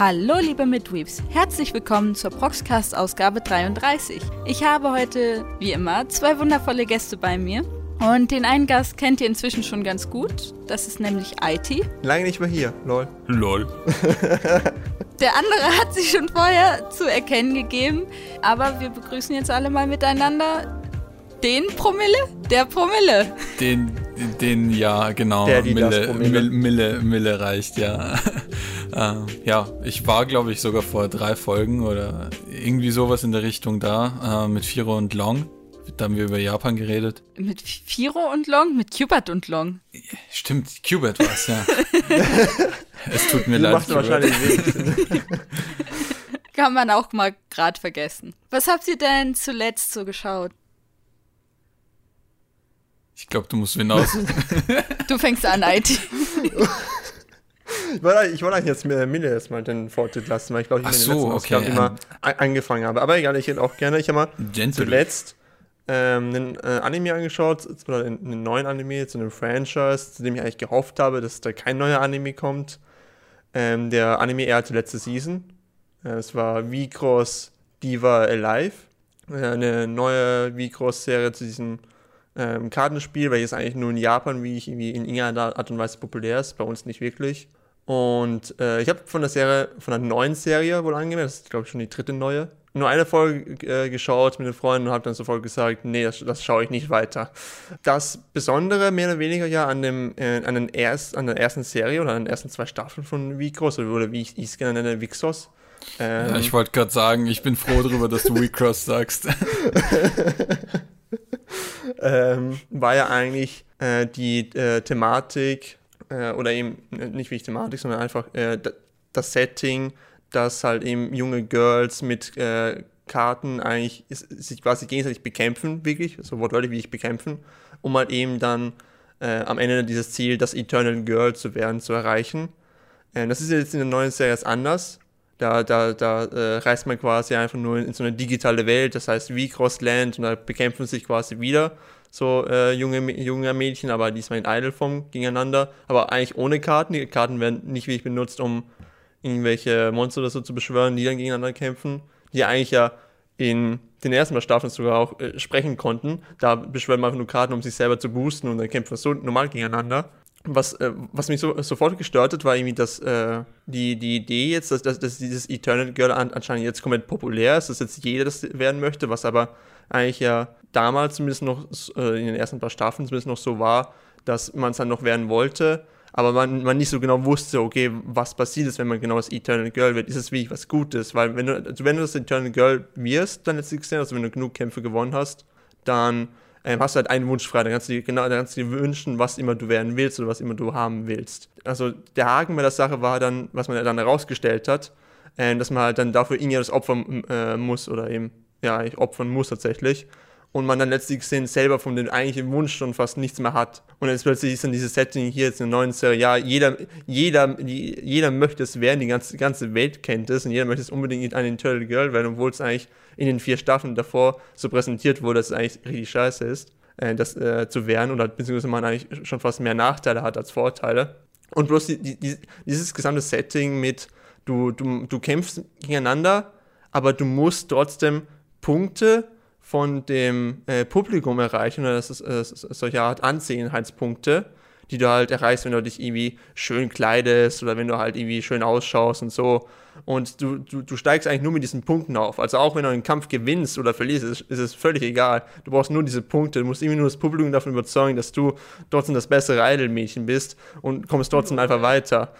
Hallo liebe Midweeps, herzlich willkommen zur Proxcast Ausgabe 33. Ich habe heute, wie immer, zwei wundervolle Gäste bei mir. Und den einen Gast kennt ihr inzwischen schon ganz gut. Das ist nämlich IT. Lange nicht mehr hier, lol. Lol. Der andere hat sich schon vorher zu erkennen gegeben. Aber wir begrüßen jetzt alle mal miteinander den Promille? Der Promille. Den, den ja, genau. Der, die Mille, das Promille. Mille, Mille, Mille reicht, ja. Äh, ja, ich war, glaube ich, sogar vor drei Folgen oder irgendwie sowas in der Richtung da äh, mit Firo und Long. Da haben wir über Japan geredet. Mit Firo und Long? Mit Cubert und Long. Stimmt, Qbert war es, ja. es tut mir Die leid. macht wahrscheinlich. Kann man auch mal gerade vergessen. Was habt ihr denn zuletzt so geschaut? Ich glaube, du musst hinaus. Du fängst an, IT. Ich wollte, ich wollte eigentlich jetzt mir Mille erstmal den Vortritt lassen, weil ich glaube, ich Ach in den so, letzten okay, Ausgaben ähm. immer an- angefangen habe. Aber egal, ich hätte auch gerne. Ich habe mal Gentle. zuletzt ähm, einen äh, Anime angeschaut, oder einen, neuen Anime zu einem Franchise, zu dem ich eigentlich gehofft habe, dass da kein neuer Anime kommt. Ähm, der Anime eher die letzte Season. Äh, Es war V-Cross Diva Alive. Äh, eine neue V-Cross-Serie zu diesem ähm, Kartenspiel, welches eigentlich nur in Japan, wie ich irgendwie in irgendeiner Art und Weise populär ist, bei uns nicht wirklich. Und äh, ich habe von der Serie, von der neuen Serie wohl angemeldet, das ist glaube ich schon die dritte neue, nur eine Folge äh, geschaut mit den Freunden und habe dann sofort gesagt, nee, das, das schaue ich nicht weiter. Das Besondere mehr oder weniger ja an, dem, äh, an, den erst, an der ersten Serie oder an den ersten zwei Staffeln von Vicross oder, wie ich es gerne nenne, Vixos. Ähm, Ja, ich wollte gerade sagen, ich bin froh darüber, dass du Recross sagst. ähm, war ja eigentlich äh, die äh, Thematik äh, oder eben äh, nicht wirklich Thematik, sondern einfach äh, das Setting, dass halt eben junge Girls mit äh, Karten eigentlich sich quasi gegenseitig bekämpfen, wirklich, so wortwörtlich wie ich bekämpfen, um halt eben dann äh, am Ende dieses Ziel, das Eternal Girl zu werden, zu erreichen. Äh, das ist jetzt in der neuen Serie anders. Da, da, da reist man quasi einfach nur in, so eine digitale Welt, das heißt wie Crossland und da bekämpfen sich quasi wieder so äh, junge, junge Mädchen, aber diesmal in Idle-Form gegeneinander, aber eigentlich ohne Karten. Die Karten werden nicht wirklich benutzt, um irgendwelche Monster oder so zu beschwören, die dann gegeneinander kämpfen, die eigentlich ja in den ersten paar Staffeln sogar auch äh, sprechen konnten. Da beschwören man einfach nur Karten, um sich selber zu boosten und dann kämpfen so normal gegeneinander. Was, äh, was mich so, sofort gestört hat, war irgendwie, dass äh, die, die Idee jetzt, dass, dass, dass dieses Eternal Girl an, anscheinend jetzt komplett populär ist, dass jetzt jeder das werden möchte, was aber eigentlich ja damals zumindest noch äh, in den ersten paar Staffeln zumindest noch so war, dass man es dann noch werden wollte, aber man, man nicht so genau wusste, okay, was passiert ist, wenn man genau das Eternal Girl wird. Ist es wirklich was Gutes? Weil wenn du, also wenn du das Eternal Girl wirst, dann letztlich gesehen, also wenn du genug Kämpfe gewonnen hast, dann ähm, hast du halt einen Wunsch frei. Dann kannst du dir genau, dann kannst du dir wünschen, was immer du werden willst oder was immer du haben willst. Also der Haken bei der Sache war dann, was man dann herausgestellt hat, äh, dass man halt dann dafür irgendwas opfern äh, muss oder eben, ja, eigentlich opfern muss tatsächlich. Und man dann letztlich gesehen selber von dem eigentlichen Wunsch schon fast nichts mehr hat. Und jetzt plötzlich ist dann dieses Setting hier jetzt in der neuen Serie, ja, jeder, jeder, jeder möchte es werden, die ganze, ganze Welt kennt es und jeder möchte es unbedingt ein Eternal Girl werden, obwohl es eigentlich in den vier Staffeln davor so präsentiert wurde, dass es eigentlich richtig scheiße ist, äh, das äh, zu werden oder beziehungsweise man eigentlich schon fast mehr Nachteile hat als Vorteile. Und bloß die, die, dieses gesamte Setting mit, du, du, du kämpfst gegeneinander, aber du musst trotzdem Punkte von dem äh, Publikum erreichen, oder das ist äh, solche Art Ansehenheitspunkte, die du halt erreichst, wenn du dich irgendwie schön kleidest oder wenn du halt irgendwie schön ausschaust und so. Und du, du, du steigst eigentlich nur mit diesen Punkten auf. Also auch wenn du einen Kampf gewinnst oder verlierst, ist, ist es völlig egal. Du brauchst nur diese Punkte. Du musst irgendwie nur das Publikum davon überzeugen, dass du trotzdem das bessere Idol-Mädchen bist und kommst trotzdem einfach weiter.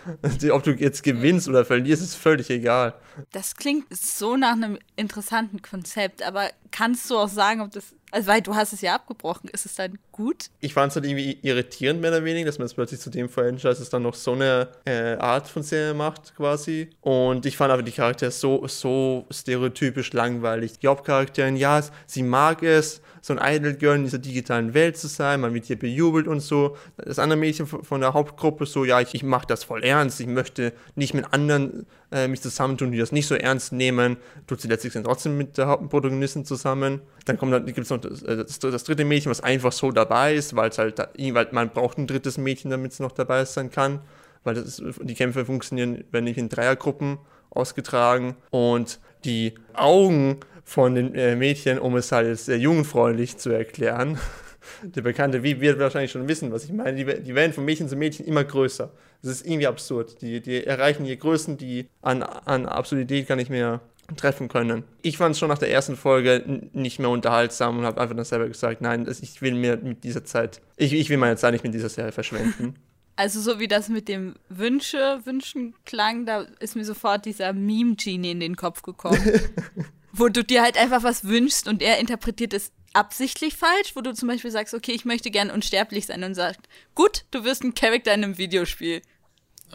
Ob du jetzt gewinnst oder verlierst, ist völlig egal. Das klingt so nach einem interessanten Konzept, aber kannst du auch sagen, ob das. Also, weil du hast es ja abgebrochen, ist es dann gut? Ich fand es halt irgendwie irritierend, mehr oder weniger, dass man jetzt plötzlich zu dem Franchise dann noch so eine äh, Art von Serie macht, quasi. Und ich fand aber die Charaktere so, so stereotypisch langweilig. Die Hauptcharakterin, ja, sie mag es, so ein Idol-Girl in dieser digitalen Welt zu sein, man wird hier bejubelt und so. Das andere Mädchen von der Hauptgruppe so, ja, ich, ich mache das voll ernst, ich möchte nicht mit anderen äh, mich zusammentun, die das nicht so ernst nehmen. Tut sie letztlich dann trotzdem mit der Hauptprotagonistin zusammen. Dann kommt dann, gibt es noch das, äh, das, das dritte Mädchen, was einfach so dabei ist, weil es halt, weil man braucht ein drittes Mädchen, damit es noch dabei sein kann. Weil ist, die Kämpfe funktionieren, wenn nicht in Dreiergruppen ausgetragen und die Augen von den äh, Mädchen, um es halt sehr jugendfreundlich zu erklären. Der Bekannte wie wird wahrscheinlich schon wissen, was ich meine. Die, die werden von Mädchen zu Mädchen immer größer. Das ist irgendwie absurd. Die, die erreichen hier Größen, die an, an Absurdität gar nicht mehr treffen können. Ich fand es schon nach der ersten Folge nicht mehr unterhaltsam und habe einfach dann selber gesagt, nein, ich will mir mit dieser Zeit, ich, ich will meine Zeit nicht mit dieser Serie verschwenden. Also so wie das mit dem Wünsche, Wünschen klang, da ist mir sofort dieser Meme-Genie in den Kopf gekommen. wo du dir halt einfach was wünschst und er interpretiert es absichtlich falsch, wo du zum Beispiel sagst, okay, ich möchte gern unsterblich sein und sagst, gut, du wirst ein Charakter in einem Videospiel.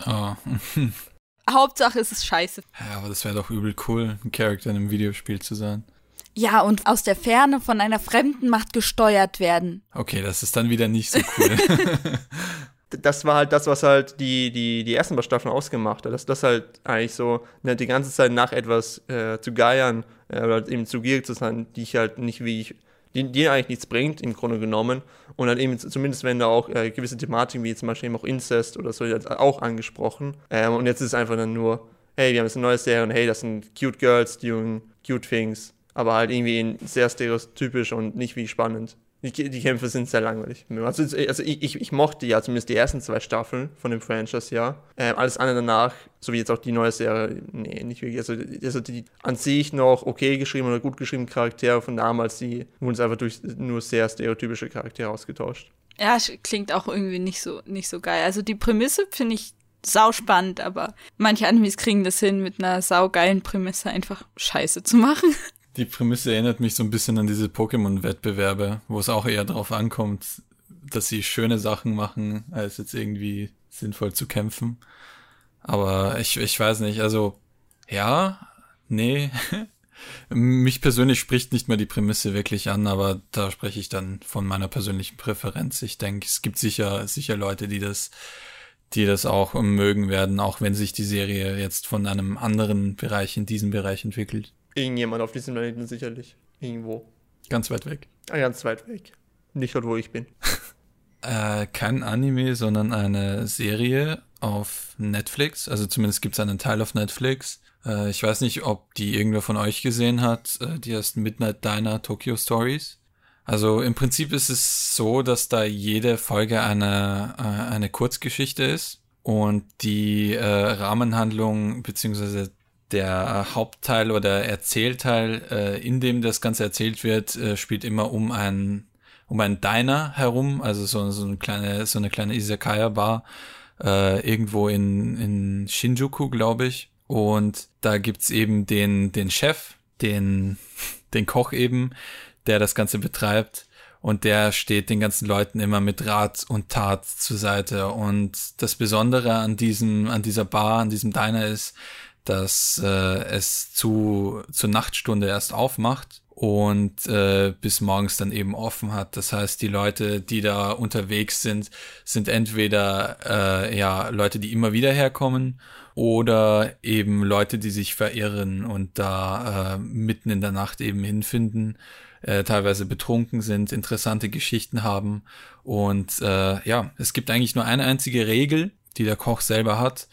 Oh. Hauptsache es ist scheiße. Ja, aber das wäre doch übel cool, ein Charakter in einem Videospiel zu sein. Ja, und aus der Ferne von einer fremden Macht gesteuert werden. Okay, das ist dann wieder nicht so cool. das war halt das, was halt die, die, die ersten paar Staffeln ausgemacht hat. Dass das halt eigentlich so ne, die ganze Zeit nach etwas äh, zu geiern oder eben zu gierig zu sein, die ich halt nicht wie ich, die, die eigentlich nichts bringt, im Grunde genommen. Und dann eben, zumindest wenn da auch äh, gewisse Thematiken, wie zum Beispiel eben auch Incest oder so, auch angesprochen. Ähm, und jetzt ist es einfach dann nur, hey, wir haben jetzt eine neue Serie und hey, das sind cute Girls, doing cute things. Aber halt irgendwie sehr stereotypisch und nicht wie spannend. Die, die, Kämpfe sind sehr langweilig. Also, also ich, ich, ich, mochte ja zumindest die ersten zwei Staffeln von dem Franchise, ja. Ähm, alles andere danach, so wie jetzt auch die neue Serie, nee, nicht wirklich. Also, also die an sich noch okay geschrieben oder gut geschriebenen Charaktere von damals, die wurden einfach durch nur sehr stereotypische Charaktere ausgetauscht. Ja, klingt auch irgendwie nicht so, nicht so geil. Also die Prämisse finde ich sauspannend, aber manche Animes kriegen das hin, mit einer saugeilen Prämisse einfach Scheiße zu machen. Die Prämisse erinnert mich so ein bisschen an diese Pokémon-Wettbewerbe, wo es auch eher darauf ankommt, dass sie schöne Sachen machen, als jetzt irgendwie sinnvoll zu kämpfen. Aber ich, ich weiß nicht, also ja, nee. Mich persönlich spricht nicht mehr die Prämisse wirklich an, aber da spreche ich dann von meiner persönlichen Präferenz. Ich denke, es gibt sicher, sicher Leute, die das, die das auch mögen werden, auch wenn sich die Serie jetzt von einem anderen Bereich in diesem Bereich entwickelt. Irgendjemand auf diesem Planeten sicherlich. Irgendwo. Ganz weit weg. Ah, ganz weit weg. Nicht dort, wo ich bin. äh, kein Anime, sondern eine Serie auf Netflix. Also zumindest gibt es einen Teil auf Netflix. Äh, ich weiß nicht, ob die irgendwer von euch gesehen hat. Äh, die heißt Midnight Diner Tokyo Stories. Also im Prinzip ist es so, dass da jede Folge eine, äh, eine Kurzgeschichte ist und die äh, Rahmenhandlung beziehungsweise der Hauptteil oder Erzählteil, äh, in dem das Ganze erzählt wird, äh, spielt immer um ein um ein Diner herum, also so, so eine kleine so eine kleine Izakaya Bar äh, irgendwo in in Shinjuku, glaube ich. Und da gibt's eben den den Chef, den den Koch eben, der das Ganze betreibt und der steht den ganzen Leuten immer mit Rat und Tat zur Seite. Und das Besondere an diesem, an dieser Bar, an diesem Diner ist, dass äh, es zu zur Nachtstunde erst aufmacht und äh, bis morgens dann eben offen hat. Das heißt, die Leute, die da unterwegs sind, sind entweder äh, ja Leute, die immer wieder herkommen oder eben Leute, die sich verirren und da äh, mitten in der Nacht eben hinfinden, äh, teilweise betrunken sind, interessante Geschichten haben und äh, ja, es gibt eigentlich nur eine einzige Regel, die der Koch selber hat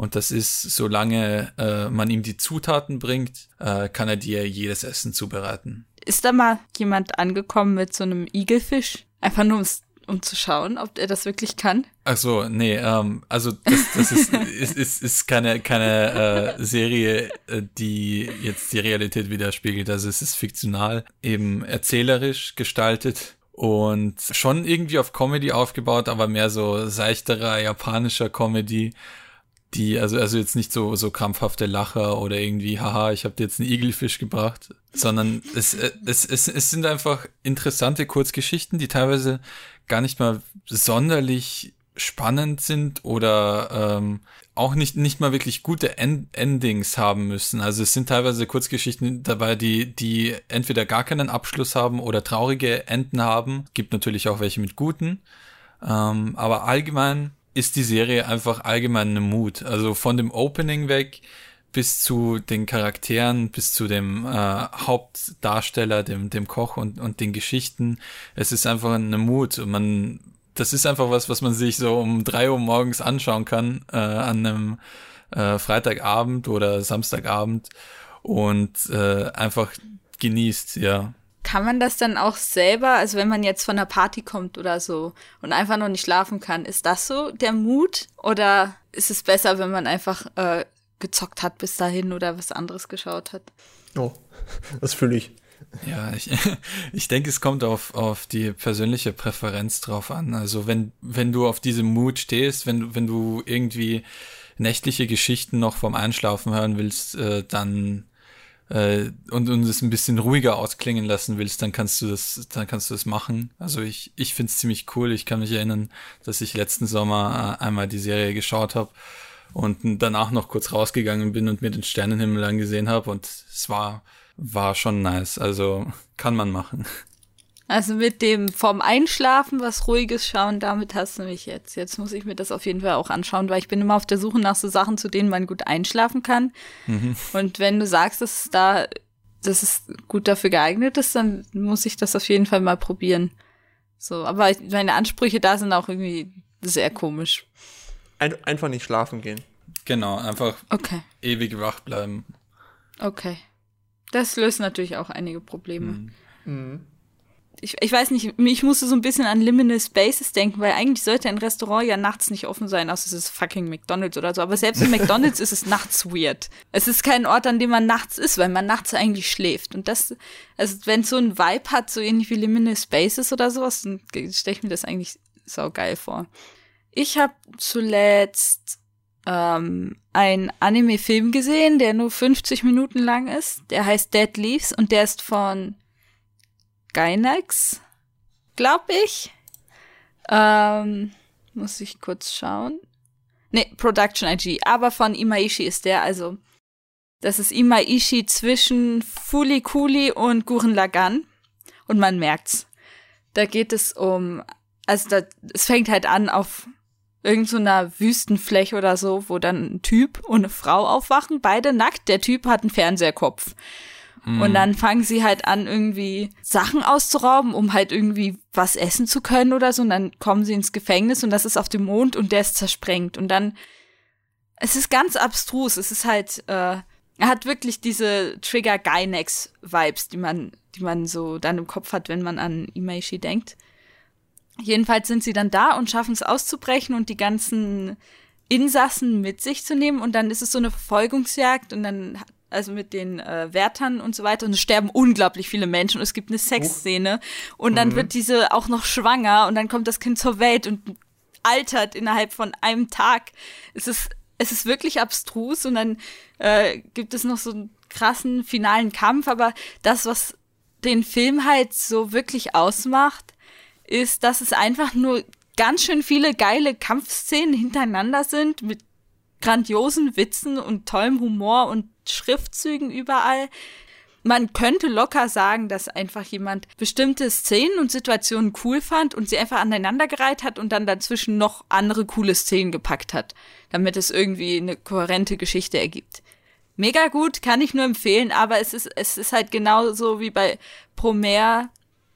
und das ist, solange äh, man ihm die Zutaten bringt, äh, kann er dir jedes Essen zubereiten. Ist da mal jemand angekommen mit so einem Igelfisch? Einfach nur um zu schauen, ob er das wirklich kann? Ach so, nee, ähm, also das, das ist, ist, ist, ist keine, keine äh, Serie, äh, die jetzt die Realität widerspiegelt. Also es ist fiktional, eben erzählerisch gestaltet und schon irgendwie auf Comedy aufgebaut, aber mehr so seichterer japanischer Comedy die, also, also jetzt nicht so, so krampfhafte Lacher oder irgendwie, haha, ich habe dir jetzt einen Igelfisch gebracht, sondern es, es, es, es sind einfach interessante Kurzgeschichten, die teilweise gar nicht mal sonderlich spannend sind oder ähm, auch nicht, nicht mal wirklich gute End Endings haben müssen. Also es sind teilweise Kurzgeschichten dabei, die, die entweder gar keinen Abschluss haben oder traurige Enden haben. Gibt natürlich auch welche mit guten. Ähm, aber allgemein ist die Serie einfach allgemein eine Mut. Also von dem Opening weg bis zu den Charakteren, bis zu dem äh, Hauptdarsteller, dem, dem Koch und, und den Geschichten. Es ist einfach eine Mut. Und man, das ist einfach was, was man sich so um drei Uhr morgens anschauen kann, äh, an einem äh, Freitagabend oder Samstagabend und äh, einfach genießt, ja. Kann man das dann auch selber, also wenn man jetzt von einer Party kommt oder so und einfach noch nicht schlafen kann, ist das so der Mut? Oder ist es besser, wenn man einfach äh, gezockt hat bis dahin oder was anderes geschaut hat? Oh, das fühle ich. Ja, ich, ich denke, es kommt auf, auf die persönliche Präferenz drauf an. Also wenn, wenn du auf diese Mut stehst, wenn, wenn du irgendwie nächtliche Geschichten noch vom Einschlafen hören willst, äh, dann äh, und, und es ein bisschen ruhiger ausklingen lassen willst, dann kannst du das, dann kannst du das machen. Also ich, ich finde es ziemlich cool. Ich kann mich erinnern, dass ich letzten Sommer äh, einmal die Serie geschaut habe und danach noch kurz rausgegangen bin und mir den Sternenhimmel angesehen habe und es war, war schon nice. Also kann man machen. Also mit dem vorm Einschlafen was Ruhiges schauen, damit hast du mich jetzt. Jetzt muss ich mir das auf jeden Fall auch anschauen, weil ich bin immer auf der Suche nach so Sachen, zu denen man gut einschlafen kann. Mhm. Und wenn du sagst, dass es da, dass es gut dafür geeignet ist, dann muss ich das auf jeden Fall mal probieren. So, aber meine Ansprüche da sind auch irgendwie sehr komisch. Ein, einfach nicht schlafen gehen. Genau, einfach okay. ewig wach bleiben. Okay. Das löst natürlich auch einige Probleme. Mhm. Mhm ich, ich weiß nicht, ich musste so ein bisschen an Liminal Spaces denken, weil eigentlich sollte ein Restaurant ja nachts nicht offen sein, außer es ist fucking McDonalds oder so. Aber selbst in McDonalds ist es nachts weird. Es ist kein Ort, an dem man nachts ist, weil man nachts eigentlich schläft. Und das, also wenn es so ein Vibe hat, so ähnlich wie Liminal Spaces oder sowas, dann stelle ich mir das eigentlich sau geil vor. Ich habe zuletzt ähm, einen Anime-Film gesehen, der nur 50 Minuten lang ist. Der heißt Dead Leaves und der ist von Gainax, glaube ich. Ähm, muss ich kurz schauen. Nee, Production IG, aber von Imaishi ist der, also das ist Imaishi zwischen Fuli Kuli und Guren Lagan und man merkt's. Da geht es um, also da, es fängt halt an auf irgendeiner so Wüstenfläche oder so, wo dann ein Typ und eine Frau aufwachen, beide nackt. Der Typ hat einen Fernseherkopf. Mhm. Und dann fangen sie halt an, irgendwie Sachen auszurauben, um halt irgendwie was essen zu können oder so. Und dann kommen sie ins Gefängnis und das ist auf dem Mond und der ist zersprengt. Und dann, es ist ganz abstrus. Es ist halt, äh, er hat wirklich diese Trigger Gynex Vibes, die man, die man so dann im Kopf hat, wenn man an Imaishi denkt. Jedenfalls sind sie dann da und schaffen es auszubrechen und die ganzen Insassen mit sich zu nehmen und dann ist es so eine Verfolgungsjagd und dann also mit den äh, Wärtern und so weiter. Und es sterben unglaublich viele Menschen und es gibt eine Sexszene. Und dann mhm. wird diese auch noch schwanger und dann kommt das Kind zur Welt und altert innerhalb von einem Tag. Es ist, es ist wirklich abstrus und dann äh, gibt es noch so einen krassen finalen Kampf. Aber das, was den Film halt so wirklich ausmacht, ist, dass es einfach nur ganz schön viele geile Kampfszenen hintereinander sind mit grandiosen Witzen und tollem Humor und Schriftzügen überall. Man könnte locker sagen, dass einfach jemand bestimmte Szenen und Situationen cool fand und sie einfach aneinandergereiht hat und dann dazwischen noch andere coole Szenen gepackt hat, damit es irgendwie eine kohärente Geschichte ergibt. Mega gut, kann ich nur empfehlen, aber es ist, es ist halt genauso wie bei Promer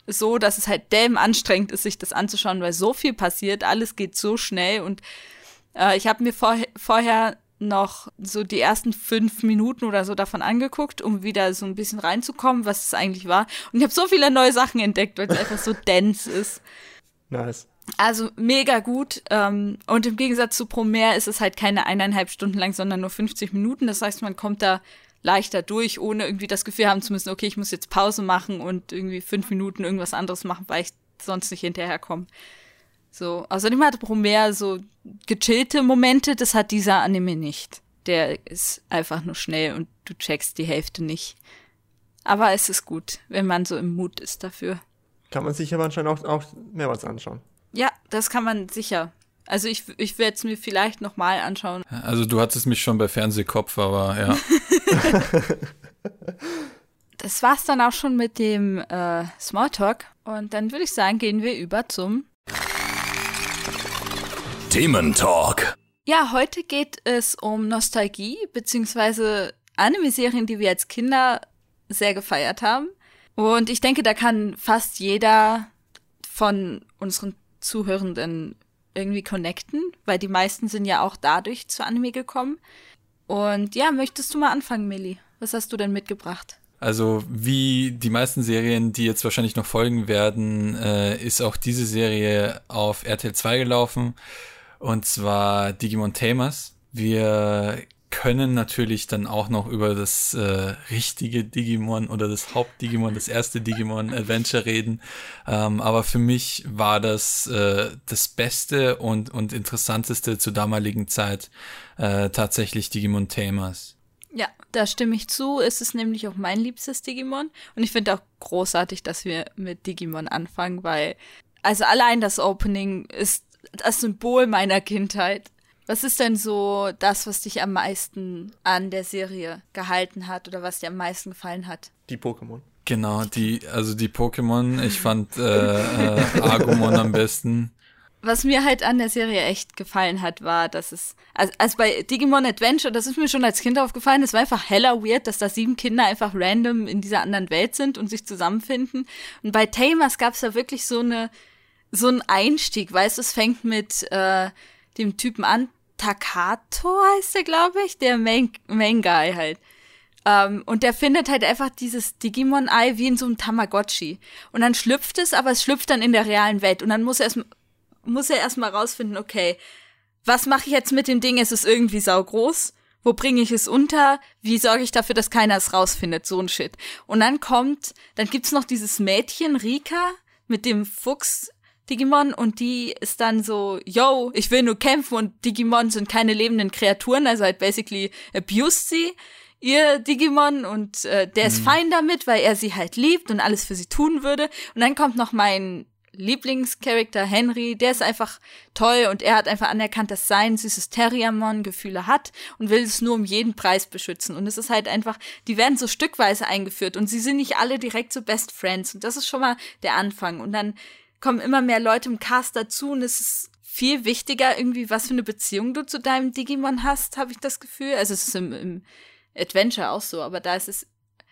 so, dass es halt dämm anstrengend ist, sich das anzuschauen, weil so viel passiert, alles geht so schnell und äh, ich habe mir vor, vorher noch so die ersten fünf Minuten oder so davon angeguckt, um wieder so ein bisschen reinzukommen, was es eigentlich war. Und ich habe so viele neue Sachen entdeckt, weil es einfach so dense ist. Nice. Also mega gut. Ähm, und im Gegensatz zu Promare ist es halt keine eineinhalb Stunden lang, sondern nur 50 Minuten. Das heißt, man kommt da leichter durch, ohne irgendwie das Gefühl haben zu müssen, okay, ich muss jetzt Pause machen und irgendwie fünf Minuten irgendwas anderes machen, weil ich sonst nicht hinterherkomme. So, außerdem hat Romero so gechillte Momente, das hat dieser Anime nicht. Der ist einfach nur schnell und du checkst die Hälfte nicht. Aber es ist gut, wenn man so im Mut ist dafür. Kann man sich aber anscheinend auch, auch mehrmals anschauen. Ja, das kann man sicher. Also ich, ich werde es mir vielleicht nochmal anschauen. Also du hattest mich schon bei Fernsehkopf, aber ja. das war's dann auch schon mit dem äh, Smalltalk. Und dann würde ich sagen, gehen wir über zum Thementalk. Ja, heute geht es um Nostalgie, beziehungsweise Anime-Serien, die wir als Kinder sehr gefeiert haben. Und ich denke, da kann fast jeder von unseren Zuhörenden irgendwie connecten, weil die meisten sind ja auch dadurch zu Anime gekommen. Und ja, möchtest du mal anfangen, Millie? Was hast du denn mitgebracht? Also wie die meisten Serien, die jetzt wahrscheinlich noch folgen werden, äh, ist auch diese Serie auf RTL 2 gelaufen. Und zwar Digimon Tamers. Wir können natürlich dann auch noch über das äh, richtige Digimon oder das Hauptdigimon, das erste Digimon Adventure reden. Ähm, aber für mich war das äh, das Beste und, und Interessanteste zur damaligen Zeit äh, tatsächlich Digimon Tamers. Ja, da stimme ich zu. Es ist nämlich auch mein liebstes Digimon. Und ich finde auch großartig, dass wir mit Digimon anfangen, weil, also allein das Opening ist das Symbol meiner Kindheit. Was ist denn so das, was dich am meisten an der Serie gehalten hat oder was dir am meisten gefallen hat? Die Pokémon. Genau, die, also die Pokémon, ich fand äh, äh, Agumon am besten. Was mir halt an der Serie echt gefallen hat, war, dass es, also, also bei Digimon Adventure, das ist mir schon als Kind aufgefallen, es war einfach heller weird, dass da sieben Kinder einfach random in dieser anderen Welt sind und sich zusammenfinden. Und bei Tamers gab es da wirklich so eine, so einen Einstieg, weißt du, es fängt mit äh, dem Typen an, Takato heißt er, glaube ich, der Main, Main Guy halt. Ähm, und der findet halt einfach dieses Digimon-Ei wie in so einem Tamagotchi. Und dann schlüpft es, aber es schlüpft dann in der realen Welt. Und dann muss er erst, muss er erstmal rausfinden, okay, was mache ich jetzt mit dem Ding? Ist es irgendwie saugroß? Wo bringe ich es unter? Wie sorge ich dafür, dass keiner es rausfindet? So ein Shit. Und dann kommt, dann gibt's noch dieses Mädchen, Rika, mit dem Fuchs Digimon und die ist dann so, yo, ich will nur kämpfen und Digimon sind keine lebenden Kreaturen, also halt basically abused sie ihr Digimon und äh, der ist mhm. fein damit, weil er sie halt liebt und alles für sie tun würde. Und dann kommt noch mein Lieblingscharakter Henry, der ist einfach toll und er hat einfach anerkannt, dass sein süßes Terriermon Gefühle hat und will es nur um jeden Preis beschützen. Und es ist halt einfach, die werden so stückweise eingeführt und sie sind nicht alle direkt so Best Friends. Und das ist schon mal der Anfang. Und dann kommen immer mehr Leute im Cast dazu und es ist viel wichtiger irgendwie, was für eine Beziehung du zu deinem Digimon hast, habe ich das Gefühl. Also es ist im, im Adventure auch so, aber da ist es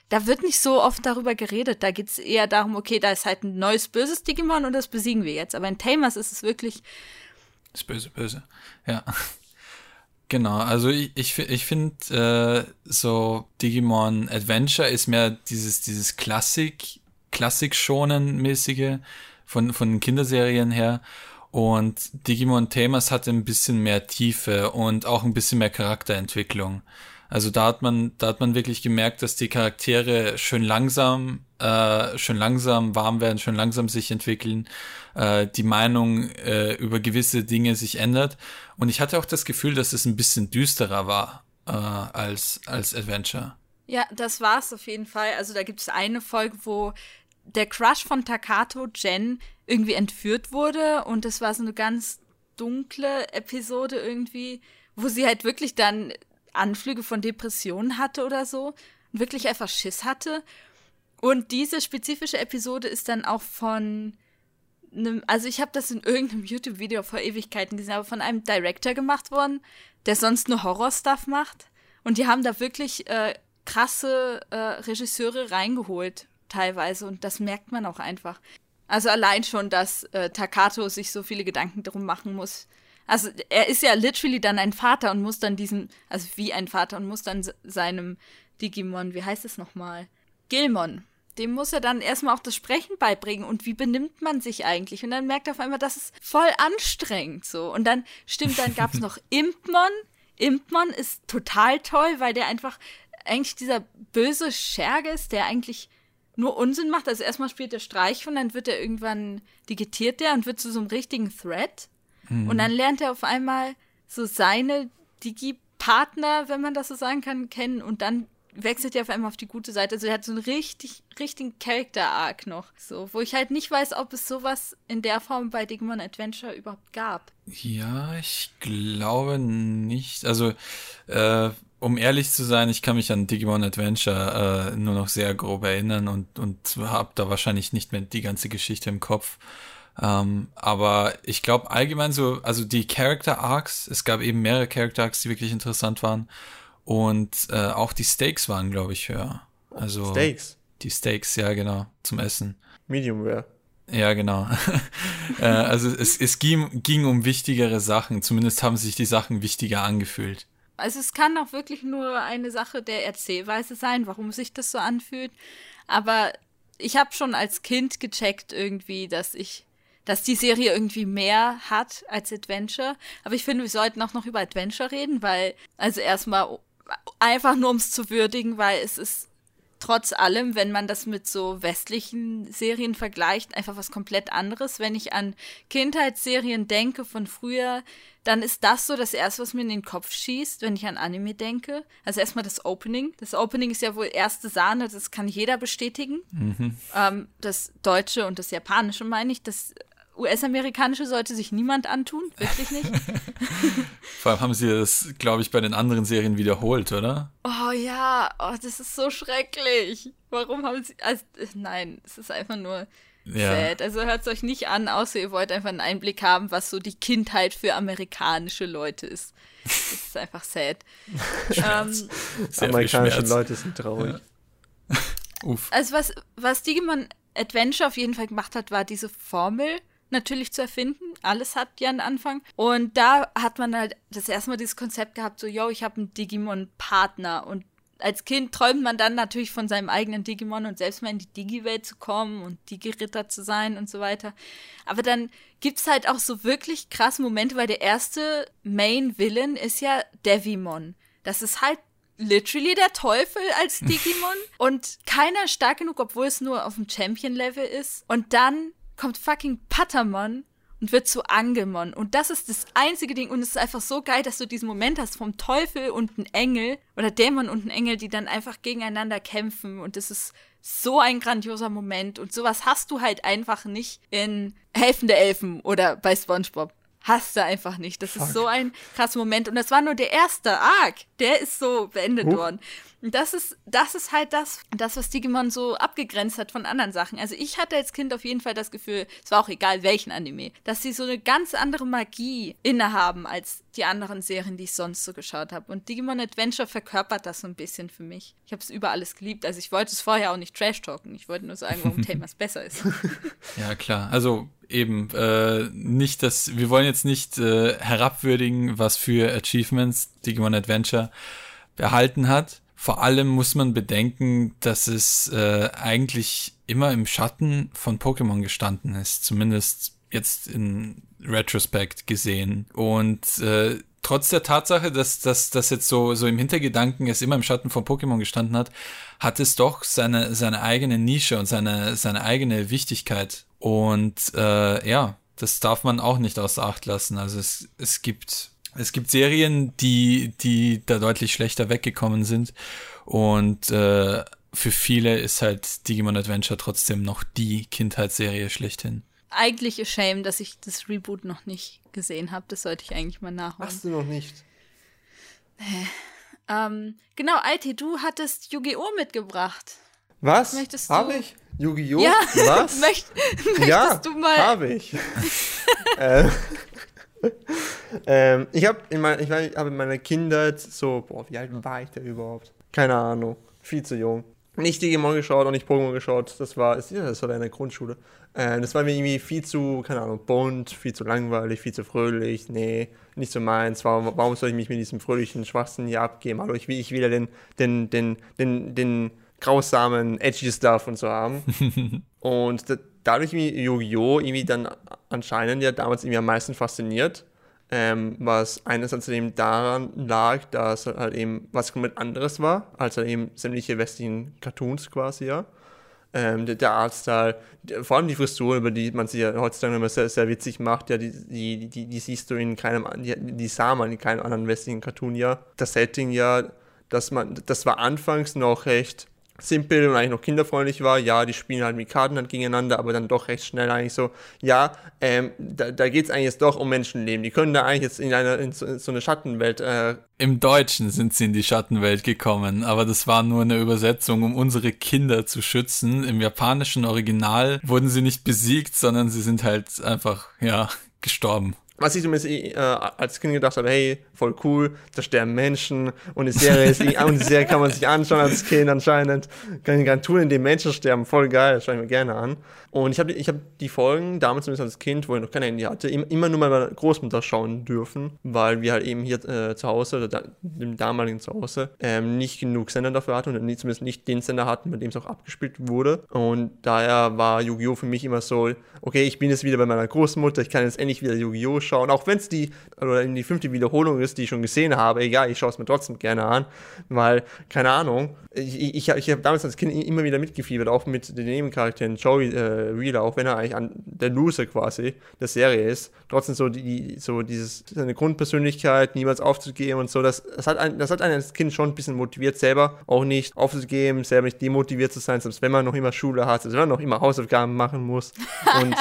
da wird nicht so oft darüber geredet. Da geht es eher darum, okay, da ist halt ein neues böses Digimon und das besiegen wir jetzt. Aber in Tamers ist es wirklich. Das böse, böse. Ja. Genau, also ich, ich, ich finde, äh, so Digimon Adventure ist mehr dieses, dieses Klassik, Klassik-Schonen-mäßige von, von Kinderserien her. Und Digimon Themas hat ein bisschen mehr Tiefe und auch ein bisschen mehr Charakterentwicklung. Also da hat man, da hat man wirklich gemerkt, dass die Charaktere schön langsam, äh, schön langsam warm werden, schön langsam sich entwickeln, äh, die Meinung äh, über gewisse Dinge sich ändert. Und ich hatte auch das Gefühl, dass es ein bisschen düsterer war äh, als als Adventure. Ja, das war es auf jeden Fall. Also da gibt es eine Folge, wo der Crush von Takato, Jen, irgendwie entführt wurde und es war so eine ganz dunkle Episode irgendwie, wo sie halt wirklich dann Anflüge von Depressionen hatte oder so und wirklich einfach Schiss hatte. Und diese spezifische Episode ist dann auch von einem, also ich habe das in irgendeinem YouTube-Video vor Ewigkeiten gesehen, aber von einem Director gemacht worden, der sonst nur Horror-Stuff macht. Und die haben da wirklich äh, krasse äh, Regisseure reingeholt teilweise und das merkt man auch einfach. Also allein schon, dass äh, Takato sich so viele Gedanken darum machen muss. Also er ist ja literally dann ein Vater und muss dann diesen, also wie ein Vater und muss dann seinem Digimon, wie heißt es nochmal? Gilmon. Dem muss er dann erstmal auch das Sprechen beibringen und wie benimmt man sich eigentlich. Und dann merkt er auf einmal, das ist voll anstrengend so. Und dann, stimmt, dann gab es noch Impmon. Impmon ist total toll, weil der einfach eigentlich dieser böse Scherge ist, der eigentlich nur Unsinn macht. Also erstmal spielt er Streich und dann wird er irgendwann digitiert der und wird zu so einem richtigen Thread. Mhm. Und dann lernt er auf einmal so seine Digi-Partner, wenn man das so sagen kann, kennen und dann wechselt er auf einmal auf die gute Seite. Also er hat so einen richtig, richtigen Character-Arc noch. So, wo ich halt nicht weiß, ob es sowas in der Form bei Digimon Adventure überhaupt gab. Ja, ich glaube nicht. Also, äh, um ehrlich zu sein, ich kann mich an Digimon Adventure äh, nur noch sehr grob erinnern und, und habe da wahrscheinlich nicht mehr die ganze Geschichte im Kopf. Ähm, aber ich glaube allgemein so, also die Character Arcs, es gab eben mehrere Character Arcs, die wirklich interessant waren. Und äh, auch die Stakes waren, glaube ich, höher. Also Steaks? Die Steaks, ja genau, zum Essen. Medium rare. Ja, genau. äh, also es, es ging, ging um wichtigere Sachen. Zumindest haben sich die Sachen wichtiger angefühlt. Also es kann auch wirklich nur eine Sache der Erzählweise sein, warum sich das so anfühlt. Aber ich habe schon als Kind gecheckt irgendwie, dass ich, dass die Serie irgendwie mehr hat als Adventure. Aber ich finde, wir sollten auch noch über Adventure reden, weil, also erstmal einfach nur um es zu würdigen, weil es ist trotz allem, wenn man das mit so westlichen Serien vergleicht, einfach was komplett anderes. Wenn ich an Kindheitsserien denke von früher, dann ist das so das erste, was mir in den Kopf schießt, wenn ich an Anime denke. Also erstmal das Opening. Das Opening ist ja wohl erste Sahne, das kann jeder bestätigen. Mhm. Ähm, das Deutsche und das Japanische meine ich. Das US-amerikanische sollte sich niemand antun, wirklich nicht. Vor allem haben sie das, glaube ich, bei den anderen Serien wiederholt, oder? Oh ja, oh, das ist so schrecklich. Warum haben sie. Also, nein, es ist einfach nur ja. sad. Also hört es euch nicht an, außer ihr wollt einfach einen Einblick haben, was so die Kindheit für amerikanische Leute ist. Das ist einfach sad. ähm, amerikanische Leute sind traurig. Ja. Uff. Also was, was Digimon Adventure auf jeden Fall gemacht hat, war diese Formel natürlich zu erfinden. Alles hat ja einen Anfang. Und da hat man halt das erste Mal dieses Konzept gehabt, so, yo, ich habe einen Digimon-Partner. Und als Kind träumt man dann natürlich von seinem eigenen Digimon und selbst mal in die Digi-Welt zu kommen und Digi-Ritter zu sein und so weiter. Aber dann gibt es halt auch so wirklich krasse Momente, weil der erste Main-Villain ist ja Devimon. Das ist halt literally der Teufel als Digimon und keiner stark genug, obwohl es nur auf dem Champion-Level ist. Und dann kommt fucking Patamon und wird zu Angemon. Und das ist das einzige Ding. Und es ist einfach so geil, dass du diesen Moment hast vom Teufel und ein Engel oder Dämon und ein Engel, die dann einfach gegeneinander kämpfen. Und das ist so ein grandioser Moment. Und sowas hast du halt einfach nicht in Helfende Elfen oder bei SpongeBob. Hast du einfach nicht. Das Fuck. ist so ein krasser Moment. Und das war nur der erste Arc. Der ist so beendet uh. worden. Und das ist, das ist halt das, das, was Digimon so abgegrenzt hat von anderen Sachen. Also ich hatte als Kind auf jeden Fall das Gefühl, es war auch egal welchen Anime, dass sie so eine ganz andere Magie innehaben als die anderen Serien, die ich sonst so geschaut habe. Und Digimon Adventure verkörpert das so ein bisschen für mich. Ich habe es über alles geliebt. Also ich wollte es vorher auch nicht trash-talken. Ich wollte nur sagen, warum Tamers besser ist. Ja, klar. Also eben, äh, nicht, dass, wir wollen jetzt nicht äh, herabwürdigen, was für Achievements Digimon Adventure behalten hat. Vor allem muss man bedenken, dass es äh, eigentlich immer im Schatten von Pokémon gestanden ist, zumindest jetzt in Retrospect gesehen. Und äh, trotz der Tatsache, dass das jetzt so, so im Hintergedanken es immer im Schatten von Pokémon gestanden hat, hat es doch seine, seine eigene Nische und seine, seine eigene Wichtigkeit. Und äh, ja, das darf man auch nicht außer Acht lassen. Also es, es gibt es gibt Serien, die, die da deutlich schlechter weggekommen sind. Und äh, für viele ist halt Digimon Adventure trotzdem noch die Kindheitsserie schlechthin. Eigentlich ist Shame, dass ich das Reboot noch nicht gesehen habe. Das sollte ich eigentlich mal nachholen. Hast du noch nicht? Äh, ähm, genau, Alti, du hattest Yu-Gi-Oh! mitgebracht. Was? Möchtest du? Habe ich? Yu-Gi-Oh! Ja. Was? Möcht, möchtest ja, du mal. Habe ich. äh, ähm, ich habe in, mein, ich hab in meiner Kindheit so, boah, wie alt war ich da überhaupt? Keine Ahnung, viel zu jung. Nicht Digimon geschaut und nicht Pokémon geschaut, das war, ja, das war in der Grundschule. Ähm, das war mir irgendwie viel zu, keine Ahnung, bunt, viel zu langweilig, viel zu fröhlich, nee, nicht so meins. Warum, warum soll ich mich mit diesem fröhlichen Schwachsinn hier abgeben? Hallo, ich will ich wieder den, den, den, den, den grausamen, edgy Stuff und so haben. und dadurch irgendwie Yu-Gi-Oh! irgendwie dann anscheinend ja damals irgendwie am meisten fasziniert. Ähm, was einerseits eben daran lag, dass halt eben was komplett anderes war, als halt eben sämtliche westlichen Cartoons quasi, ja. Ähm, der, der Artstyle, vor allem die Frisur, über die man sich ja heutzutage immer sehr, sehr witzig macht, ja, die, die, die, die siehst du in keinem, die, die sah man in keinem anderen westlichen Cartoon, ja. Das Setting, ja, dass man, das war anfangs noch recht simpel und eigentlich noch kinderfreundlich war. Ja, die spielen halt mit Karten halt gegeneinander, aber dann doch recht schnell eigentlich so, ja, ähm, da, da geht es eigentlich jetzt doch um Menschenleben. Die können da eigentlich jetzt in, eine, in, so, in so eine Schattenwelt. Äh Im Deutschen sind sie in die Schattenwelt gekommen, aber das war nur eine Übersetzung, um unsere Kinder zu schützen. Im japanischen Original wurden sie nicht besiegt, sondern sie sind halt einfach, ja, gestorben. Was ich zumindest äh, als Kind gedacht habe, hey, voll cool, da sterben Menschen und die Serie ist, und die Serie kann man sich anschauen als Kind anscheinend. Kann ich nicht tun, in dem Menschen sterben, voll geil, das schaue ich mir gerne an. Und ich habe ich hab die Folgen, damals zumindest als Kind, wo ich noch kein Handy hatte, immer nur mal meine Großmutter schauen dürfen, weil wir halt eben hier äh, zu Hause, oder da, im damaligen Zuhause, ähm, nicht genug Sender dafür hatten und zumindest nicht den Sender hatten, mit dem es auch abgespielt wurde. Und daher war Yu-Gi-Oh! für mich immer so, okay, ich bin jetzt wieder bei meiner Großmutter, ich kann jetzt endlich wieder Yu-Gi-Oh! schauen, auch wenn es die, oder in die fünfte Wiederholung ist, die ich schon gesehen habe, egal, ich schaue es mir trotzdem gerne an, weil, keine Ahnung, ich, ich, ich habe hab damals als Kind immer wieder mitgefiebert, auch mit den Nebencharakteren, Joey äh, Wheeler, auch wenn er eigentlich an der Loser quasi der Serie ist, trotzdem so die, so dieses, seine Grundpersönlichkeit, niemals aufzugeben und so, das, das hat ein, das hat einen als Kind schon ein bisschen motiviert, selber auch nicht aufzugeben, selber nicht demotiviert zu sein, selbst wenn man noch immer Schule hat, selbst wenn man noch immer Hausaufgaben machen muss und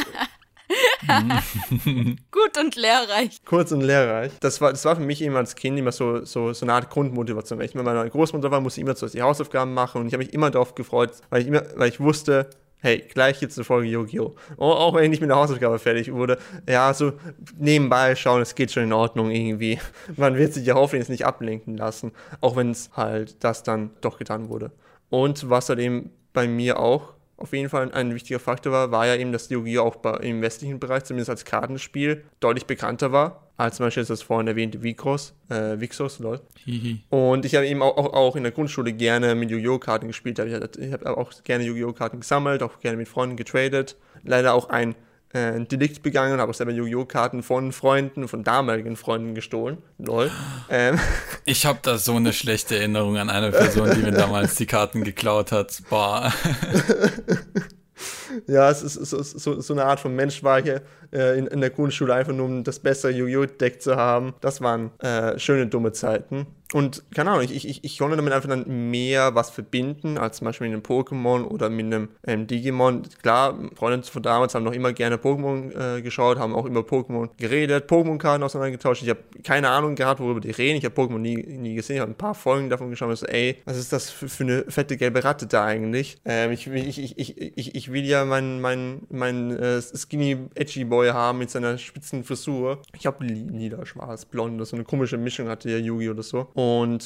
Gut und lehrreich. Kurz und lehrreich. Das war, das war für mich immer als Kind immer so, so, so eine Art Grundmotivation. Wenn ich mit meiner Großmutter war, musste ich immer zuerst die Hausaufgaben machen und ich habe mich immer darauf gefreut, weil ich, immer, weil ich wusste, hey, gleich gibt es eine Folge Yu-Gi-Oh! Auch wenn ich nicht mit der Hausaufgabe fertig wurde. Ja, so nebenbei schauen, es geht schon in Ordnung irgendwie. Man wird sich ja hoffentlich nicht ablenken lassen, auch wenn es halt das dann doch getan wurde. Und was halt eben bei mir auch auf jeden Fall ein wichtiger Faktor war, war ja eben, dass Yu-Gi-Oh! auch im westlichen Bereich, zumindest als Kartenspiel, deutlich bekannter war, als zum Beispiel das vorhin erwähnte Vicross, äh, Vixos, lol. Und ich habe eben auch, auch, auch, in der Grundschule gerne mit Yu-Gi-Oh! Karten gespielt, ich habe auch gerne Yu-Gi-Oh! Karten gesammelt, auch gerne mit Freunden getradet. Leider auch ein äh, Delikt begangen habe auch selber Yu-Gi-Oh! Karten von Freunden, von damaligen Freunden gestohlen. Lol. Ähm. Ich habe da so eine schlechte Erinnerung an eine Person, die mir damals die Karten geklaut hat. Boah. ja, es ist so, so, so, eine Art von Mensch war ich äh, in, in, der Grundschule, einfach nur um das bessere Yu-Gi-Oh!-Deck zu haben. Das waren äh, schöne, dumme Zeiten. Und keine Ahnung, ich, ich, ich konnte damit einfach dann mehr was verbinden, als zum Beispiel mit einem Pokémon oder mit einem ähm, Digimon. Klar, Freunde von damals haben noch immer gerne Pokémon äh, geschaut, haben auch über Pokémon geredet, Pokémon-Karten auseinandergetauscht. Ich habe keine Ahnung gehabt, worüber die reden. Ich habe Pokémon nie, nie gesehen, ich habe ein paar Folgen davon geschaut und so, ey, was ist das für, für eine fette gelbe Ratte da eigentlich? Ähm, ich, ich, ich, ich, ich, will ja meinen mein, mein, äh, Skinny Edgy Boy haben mit seiner spitzen Frisur. Ich habe lila, schwarz, blond, so eine komische Mischung hatte ja Yugi oder so. Und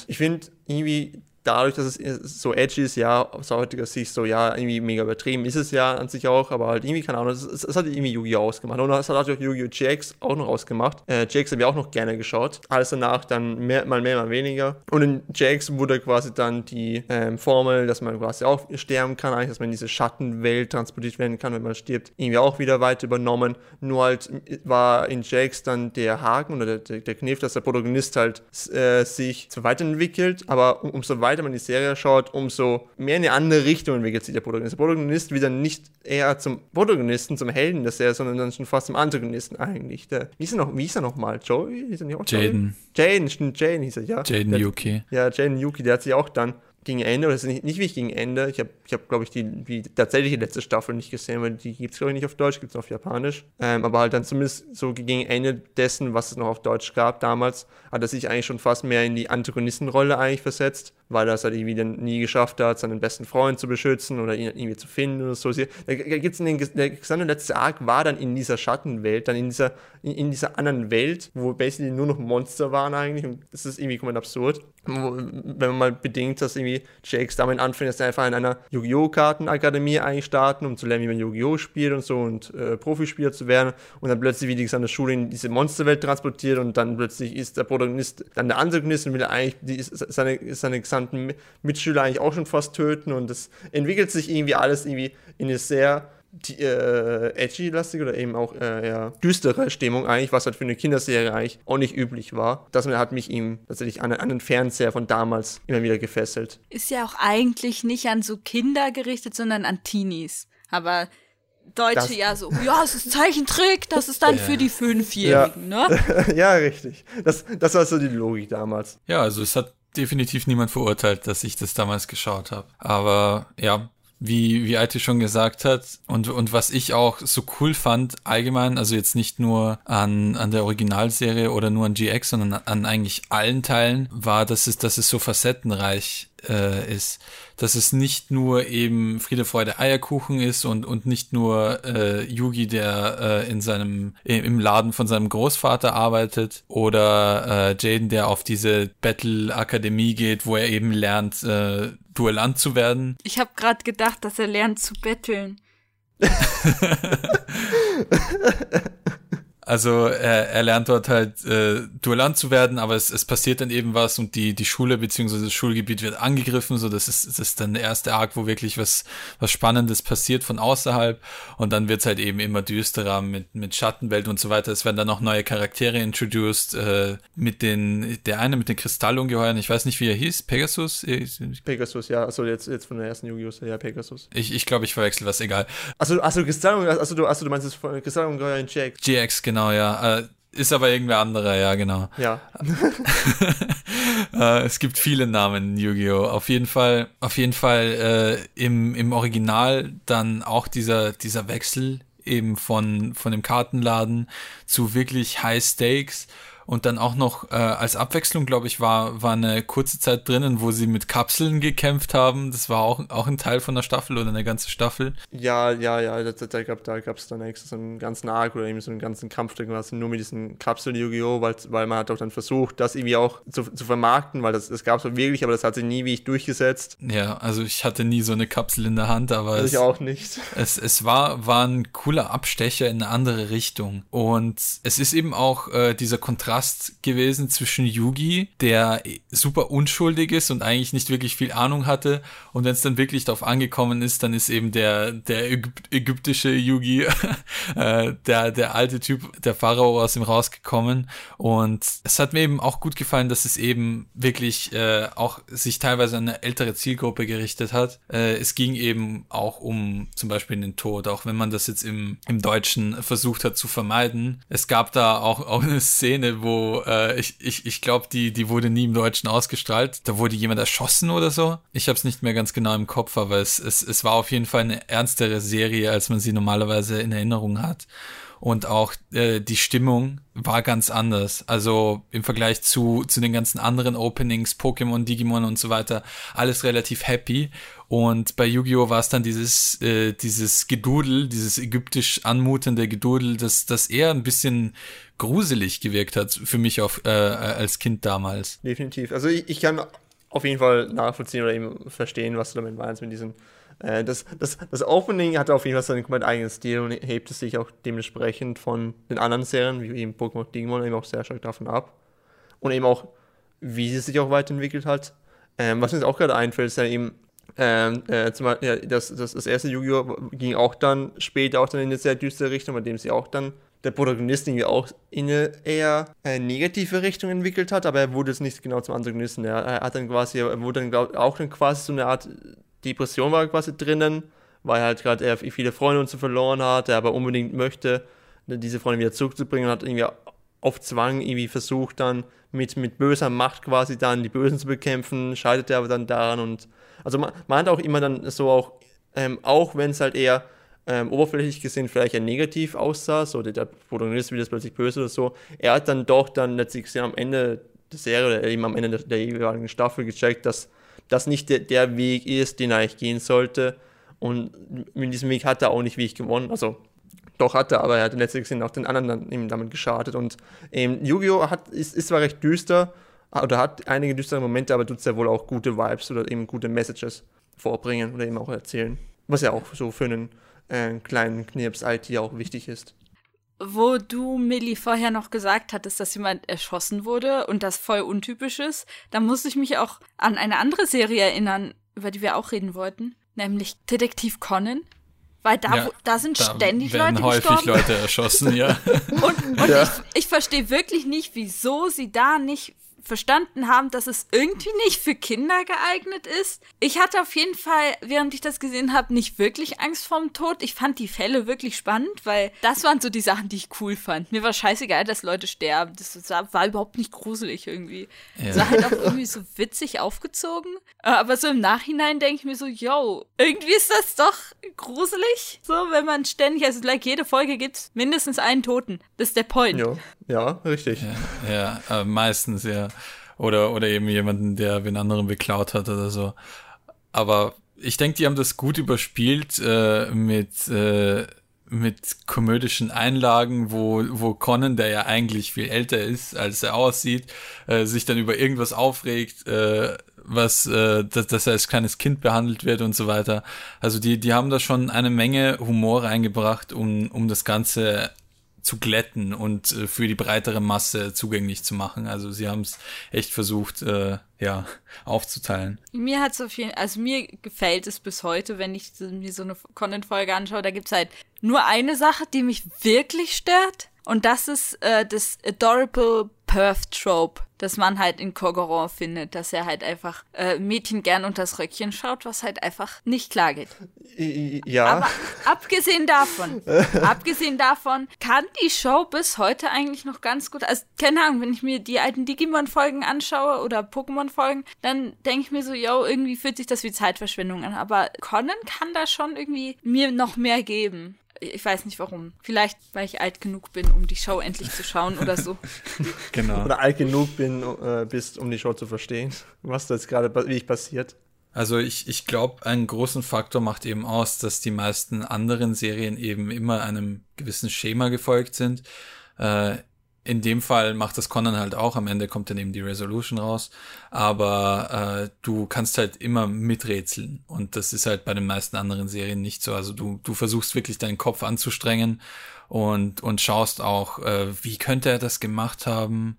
ich finde irgendwie dadurch, dass es so edgy ist, ja, aus heutiger Sicht so, ja, irgendwie mega übertrieben ist es ja an sich auch, aber halt irgendwie, keine Ahnung, es, es, hat irgendwie Yu-Gi-Oh! ausgemacht. Und es hat auch Yu-Gi-Oh! GX auch noch ausgemacht. Äh, GX habe ich auch noch gerne geschaut. Alles danach dann mehr, mal mehr, mal weniger. Und in GX wurde quasi dann die ähm, Formel, dass man quasi auch sterben kann, eigentlich, dass man in diese Schattenwelt transportiert werden kann, wenn man stirbt, irgendwie auch wieder weiter übernommen. Nur halt war in GX dann der Haken oder der, der Kniff, dass der Protagonist halt äh, sich zwar weiterentwickelt, aber um, umso weiter weiter man die Serie schaut, umso mehr in eine andere Richtung entwickelt sich der Protagonist. Der Protagonist wieder nicht eher zum Protagonisten, zum Helden der Serie, sondern dann schon fast zum Antagonisten eigentlich. Der, wie ist er noch, wie ist er noch mal? Joey? Hieß er nicht auch Jaden. Jaden, stimmt, Jaden hieß er, ja. Jaden Yuki. Ja, Jaden Yuki, der hat sich auch dann gegen Ende, oder das ist nicht, nicht wirklich gegen Ende, ich habe, ich hab, glaube ich, die, die tatsächliche letzte Staffel nicht gesehen, weil die gibt es, glaube ich, nicht auf Deutsch, gibt es auf Japanisch. Ähm, aber halt dann zumindest so gegen Ende dessen, was es noch auf Deutsch gab damals, hat er sich eigentlich schon fast mehr in die Antagonistenrolle eigentlich versetzt weil er es halt irgendwie dann nie geschafft hat, seinen besten Freund zu beschützen oder ihn irgendwie zu finden oder so. Da gibt's in den, der gesamte letzte Arc war dann in dieser Schattenwelt, dann in dieser, in, in, dieser anderen Welt, wo basically nur noch Monster waren eigentlich und das ist irgendwie komplett absurd. Wenn man mal bedenkt, dass irgendwie Jakes damit anfängt, dass er einfach in einer Yu-Gi-Oh! Kartenakademie eigentlich starten, um zu lernen, wie man Yu-Gi-Oh! spielt und so und äh, Profispieler zu werden und dann plötzlich wie die gesamte Schule in diese Monsterwelt transportiert und dann plötzlich ist der Protagonist dann der Antagonist und will eigentlich die, seine, seine gesamte gesamten Mitschüler eigentlich auch schon fast töten und es entwickelt sich irgendwie alles irgendwie in eine sehr die, äh, edgy-lastige oder eben auch äh, ja, düstere Stimmung eigentlich, was halt für eine Kinderserie eigentlich auch nicht üblich war. Das hat mich ihm tatsächlich an, an den Fernseher von damals immer wieder gefesselt. Ist ja auch eigentlich nicht an so Kinder gerichtet, sondern an Teenies. Aber Deutsche das, ja so, ja, es ist Zeichentrick, das ist dann ja. für die Fünfjährigen, ja. ne? ja, richtig. Das, das war so die Logik damals. Ja, also es hat definitiv niemand verurteilt, dass ich das damals geschaut habe. Aber ja, wie, wie Alte schon gesagt hat. Und, und was ich auch so cool fand, allgemein, also jetzt nicht nur an, an der Originalserie oder nur an GX, sondern an eigentlich allen Teilen, war, dass es, dass es so facettenreich äh, ist. Dass es nicht nur eben Friede, Freude, Eierkuchen ist und, und nicht nur äh, Yugi, der äh, in seinem, im Laden von seinem Großvater arbeitet oder äh, Jaden, der auf diese Battle-Akademie geht, wo er eben lernt, äh, Duellant zu werden. Ich habe gerade gedacht, dass er lernt zu betteln. Also er, er lernt dort halt äh, Duellant zu werden, aber es, es passiert dann eben was und die, die Schule bzw. das Schulgebiet wird angegriffen, so das ist, das ist dann der erste Arc, wo wirklich was, was Spannendes passiert von außerhalb und dann wird's halt eben immer düsterer mit, mit Schattenwelt und so weiter. Es werden dann noch neue Charaktere introduced, äh, mit den, der eine mit den Kristallungeheuern, ich weiß nicht, wie er hieß, Pegasus? Pegasus, ja, also jetzt, jetzt von der ersten Yu-Gi-Oh! ja, Pegasus. Ich, ich glaube, ich verwechsel was, egal. Also, also Kristallungeheuer, also du, also du meinst das Kristallungeheuer in GX? GX, genau genau, ja. Äh, ist aber irgendwer anderer, ja, genau. Ja. äh, es gibt viele Namen in Yu-Gi-Oh! Auf jeden Fall, auf jeden Fall äh, im, im Original dann auch dieser, dieser Wechsel eben von, von dem Kartenladen zu wirklich High Stakes und dann auch noch äh, als Abwechslung, glaube ich, war, war eine kurze Zeit drinnen, wo sie mit Kapseln gekämpft haben. Das war auch, auch ein Teil von der Staffel oder eine ganze Staffel. Ja, ja, ja, da, da, gab da gab's dann extra so einen ganzen Arc oder eben so einen ganzen Kampf was nur mit diesen Kapseln Yu-Gi-Oh!, weil, weil man hat auch dann versucht, das irgendwie auch zu, zu vermarkten, weil das, das gab es wirklich, aber das hat sich nie wie ich durchgesetzt. Ja, also ich hatte nie so eine Kapsel in der Hand, aber es, ich auch nicht. Es, es war, war ein cooler Abstecher in eine andere Richtung. Und es ist eben auch äh, dieser Kontrast Kontrast gewesen zwischen Yugi, der super unschuldig ist und eigentlich nicht wirklich viel Ahnung hatte. Und wenn es dann wirklich darauf angekommen ist, dann ist eben der, der Ägyp ägyptische Yugi, äh, der, der alte Typ, der Pharao aus ihm rausgekommen. Und es hat mir eben auch gut gefallen, dass es eben wirklich äh, auch sich teilweise an eine ältere Zielgruppe gerichtet hat. Äh, es ging eben auch um zum Beispiel den Tod, auch wenn man das jetzt im, im Deutschen versucht hat zu vermeiden. Es gab da auch, auch eine Szene, wo äh, ich, ich, ich glaube, die, die wurde nie im Deutschen ausgestrahlt. Da wurde jemand erschossen oder so. Ich habe es nicht mehr ganz genau im Kopf, aber es, es, es war auf jeden Fall eine ernstere Serie, als man sie normalerweise in Erinnerung hat. Und auch äh, die Stimmung war ganz anders. Also im Vergleich zu, zu den ganzen anderen Openings, Pokémon, Digimon und so weiter, alles relativ happy. Und bei Yu-Gi-Oh! war es dann dieses, äh, dieses Gedudel, dieses ägyptisch anmutende Gedudel, das, das eher ein bisschen gruselig gewirkt hat für mich auf, äh, als Kind damals. Definitiv. Also ich, ich kann auf jeden Fall nachvollziehen oder eben verstehen, was du damit meinst mit diesem. Äh, das, das, das Opening hatte auf jeden Fall seinen komplett eigenen Stil und hebt es sich auch dementsprechend von den anderen Serien, wie eben Pokémon Digimon, eben auch sehr stark davon ab. Und eben auch, wie sie sich auch weiterentwickelt hat. Ähm, was mir jetzt auch gerade einfällt, ist ja eben, ähm, äh, zum ja, das, das, das erste Yu-Gi-Oh! ging auch dann später auch dann in eine sehr düstere Richtung, bei dem sie auch dann der Protagonist irgendwie auch in eine eher äh, negative Richtung entwickelt hat, aber er wurde jetzt nicht genau zum Antagonisten. Er, er hat dann quasi, er wurde dann glaub, auch dann quasi so eine Art Depression war quasi drinnen, weil er halt gerade viele Freunde und so verloren hat, er aber unbedingt möchte, diese Freunde wieder zurückzubringen und hat irgendwie auf Zwang irgendwie versucht dann mit, mit böser Macht quasi dann die Bösen zu bekämpfen, scheiterte aber dann daran und also man, man hat auch immer dann so auch, ähm, auch wenn es halt eher ähm, oberflächlich gesehen vielleicht ja negativ aussah, so der, der Protagonist wird jetzt plötzlich böse oder so, er hat dann doch dann letztlich gesehen am Ende der Serie oder eben am Ende der, der jeweiligen Staffel gecheckt, dass das nicht der, der Weg ist, den er eigentlich gehen sollte. Und mit diesem Weg hat er auch nicht wie ich gewonnen. Also doch hat er, aber er hat letztlich gesehen auch den anderen dann eben damit geschadet. Und ähm, Yu-Gi-Oh! ist, ist zwar recht düster oder hat einige düstere Momente, aber tut sehr wohl auch gute Vibes oder eben gute Messages vorbringen oder eben auch erzählen. Was ja auch so für einen äh, kleinen Knirps IT auch wichtig ist. Wo du, Millie, vorher noch gesagt hattest, dass jemand erschossen wurde und das voll untypisch ist, da musste ich mich auch an eine andere Serie erinnern, über die wir auch reden wollten, nämlich Detektiv Conan. Weil da, ja, da sind da ständig werden Leute häufig gestorben. Leute erschossen, ja. und, und ja. ich, ich verstehe wirklich nicht, wieso sie da nicht verstanden haben, dass es irgendwie nicht für Kinder geeignet ist. Ich hatte auf jeden Fall, während ich das gesehen habe, nicht wirklich Angst vorm Tod. Ich fand die Fälle wirklich spannend, weil das waren so die Sachen, die ich cool fand. Mir war scheißegal, dass Leute sterben. Das war überhaupt nicht gruselig irgendwie. Ja. Das war halt auch irgendwie so witzig aufgezogen. Aber so im Nachhinein denke ich mir so, yo, irgendwie ist das doch gruselig. So, wenn man ständig, also like jede Folge gibt mindestens einen Toten. Das ist der Point. Ja, ja richtig. Ja, ja äh, meistens ja. Oder, oder eben jemanden, der wen anderen beklaut hat oder so. Aber ich denke, die haben das gut überspielt äh, mit, äh, mit komödischen Einlagen, wo, wo Conan, der ja eigentlich viel älter ist, als er aussieht, äh, sich dann über irgendwas aufregt, äh, was, äh, dass, dass er als kleines Kind behandelt wird und so weiter. Also die, die haben da schon eine Menge Humor reingebracht, um, um das Ganze zu glätten und äh, für die breitere Masse zugänglich zu machen. Also sie haben es echt versucht, äh, ja, aufzuteilen. Mir hat so viel, also mir gefällt es bis heute, wenn ich mir so eine Content-Folge anschaue, da gibt's halt nur eine Sache, die mich wirklich stört. Und das ist äh, das Adorable Perth Trope, das man halt in Kogoron findet, dass er halt einfach äh, Mädchen gern unter das Röckchen schaut, was halt einfach nicht klar geht. Ja. Aber abgesehen davon, abgesehen davon, kann die Show bis heute eigentlich noch ganz gut. Also, keine Ahnung, wenn ich mir die alten Digimon-Folgen anschaue oder Pokémon-Folgen, dann denke ich mir so, yo, irgendwie fühlt sich das wie Zeitverschwendung an. Aber Conan kann da schon irgendwie mir noch mehr geben. Ich weiß nicht warum. Vielleicht, weil ich alt genug bin, um die Show endlich zu schauen oder so. genau. Oder alt genug bin, äh, bist, um die Show zu verstehen, was da jetzt gerade wie ich passiert. Also ich, ich glaube, einen großen Faktor macht eben aus, dass die meisten anderen Serien eben immer einem gewissen Schema gefolgt sind. Äh, in dem Fall macht das Conan halt auch, am Ende kommt dann eben die Resolution raus, aber äh, du kannst halt immer miträtseln und das ist halt bei den meisten anderen Serien nicht so. Also du, du versuchst wirklich deinen Kopf anzustrengen und, und schaust auch, äh, wie könnte er das gemacht haben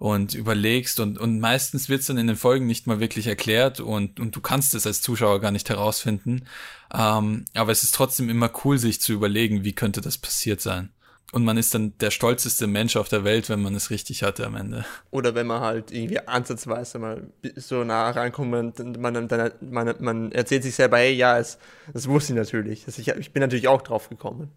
und überlegst und, und meistens wird's dann in den Folgen nicht mal wirklich erklärt und, und du kannst es als Zuschauer gar nicht herausfinden. Ähm, aber es ist trotzdem immer cool, sich zu überlegen, wie könnte das passiert sein. Und man ist dann der stolzeste Mensch auf der Welt, wenn man es richtig hatte am Ende. Oder wenn man halt irgendwie ansatzweise mal so nah rankommt und man, dann, man, man erzählt sich selber, hey, ja, es, das wusste ich natürlich. Das ich, ich bin natürlich auch drauf gekommen.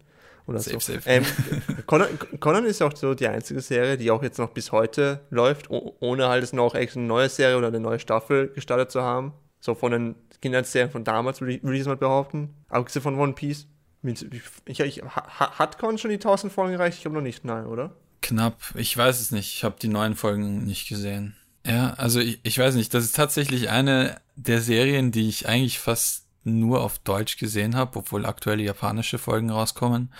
Oder safe, so. safe. Ähm, Conan, Conan, ist auch so die einzige Serie, die auch jetzt noch bis heute läuft, ohne halt es noch eine neue Serie oder eine neue Staffel gestartet zu haben. So von den Kinderserien von damals, würde ich, würd ich es mal behaupten. Abgesehen von One Piece. Ich, ich, hat Con schon die 1000 Folgen gereicht? Ich glaube noch nicht, nein, oder? Knapp. Ich weiß es nicht. Ich habe die neuen Folgen nicht gesehen. Ja, also ich, ich weiß nicht. Das ist tatsächlich eine der Serien, die ich eigentlich fast nur auf Deutsch gesehen habe, obwohl aktuelle japanische Folgen rauskommen.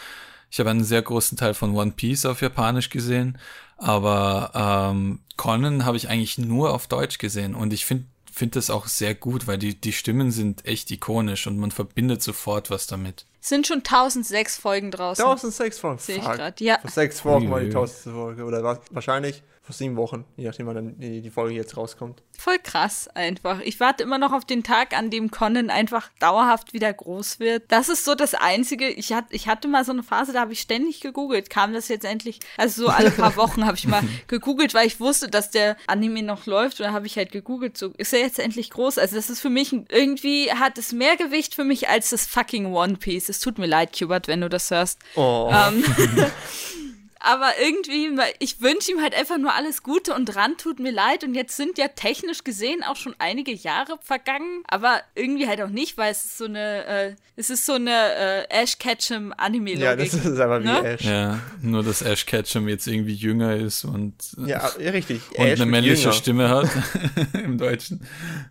Ich habe einen sehr großen Teil von One Piece auf Japanisch gesehen, aber ähm, Conan habe ich eigentlich nur auf Deutsch gesehen und ich finde finde das auch sehr gut, weil die, die Stimmen sind echt ikonisch und man verbindet sofort was damit. Sind schon 1006 Folgen draußen. 1006 Folgen? Sehe ich gerade, ja. Vor sechs Wochen war die 1000. Folge oder wahrscheinlich vor sieben Wochen, je nachdem, wann dann die, Folge jetzt rauskommt. Voll krass einfach. Ich warte immer noch auf den Tag, an dem Conan einfach dauerhaft wieder groß wird. Das ist so das Einzige. Ich, hat, ich hatte mal so eine Phase, da habe ich ständig gegoogelt. Kam das jetzt endlich? Also so alle paar Wochen habe ich mal gegoogelt, weil ich wusste, dass der Anime noch läuft. Und dann habe ich halt gegoogelt, so ist er jetzt endlich groß? Also das ist für mich, irgendwie hat es mehr Gewicht für mich als das fucking One Piece. Es tut mir leid, Kubert, wenn du das hörst. Oh. Ähm, aber irgendwie, ich wünsche ihm halt einfach nur alles Gute und ran tut mir leid. Und jetzt sind ja technisch gesehen auch schon einige Jahre vergangen, aber irgendwie halt auch nicht, weil es ist so eine, äh, es ist so eine äh, Ash Ketchum Anime-Logik. Ja, das ist aber wie ne? Ash. Ja, nur dass Ash Ketchum jetzt irgendwie jünger ist und, ja, richtig. und Ash eine männliche jünger. Stimme hat im Deutschen.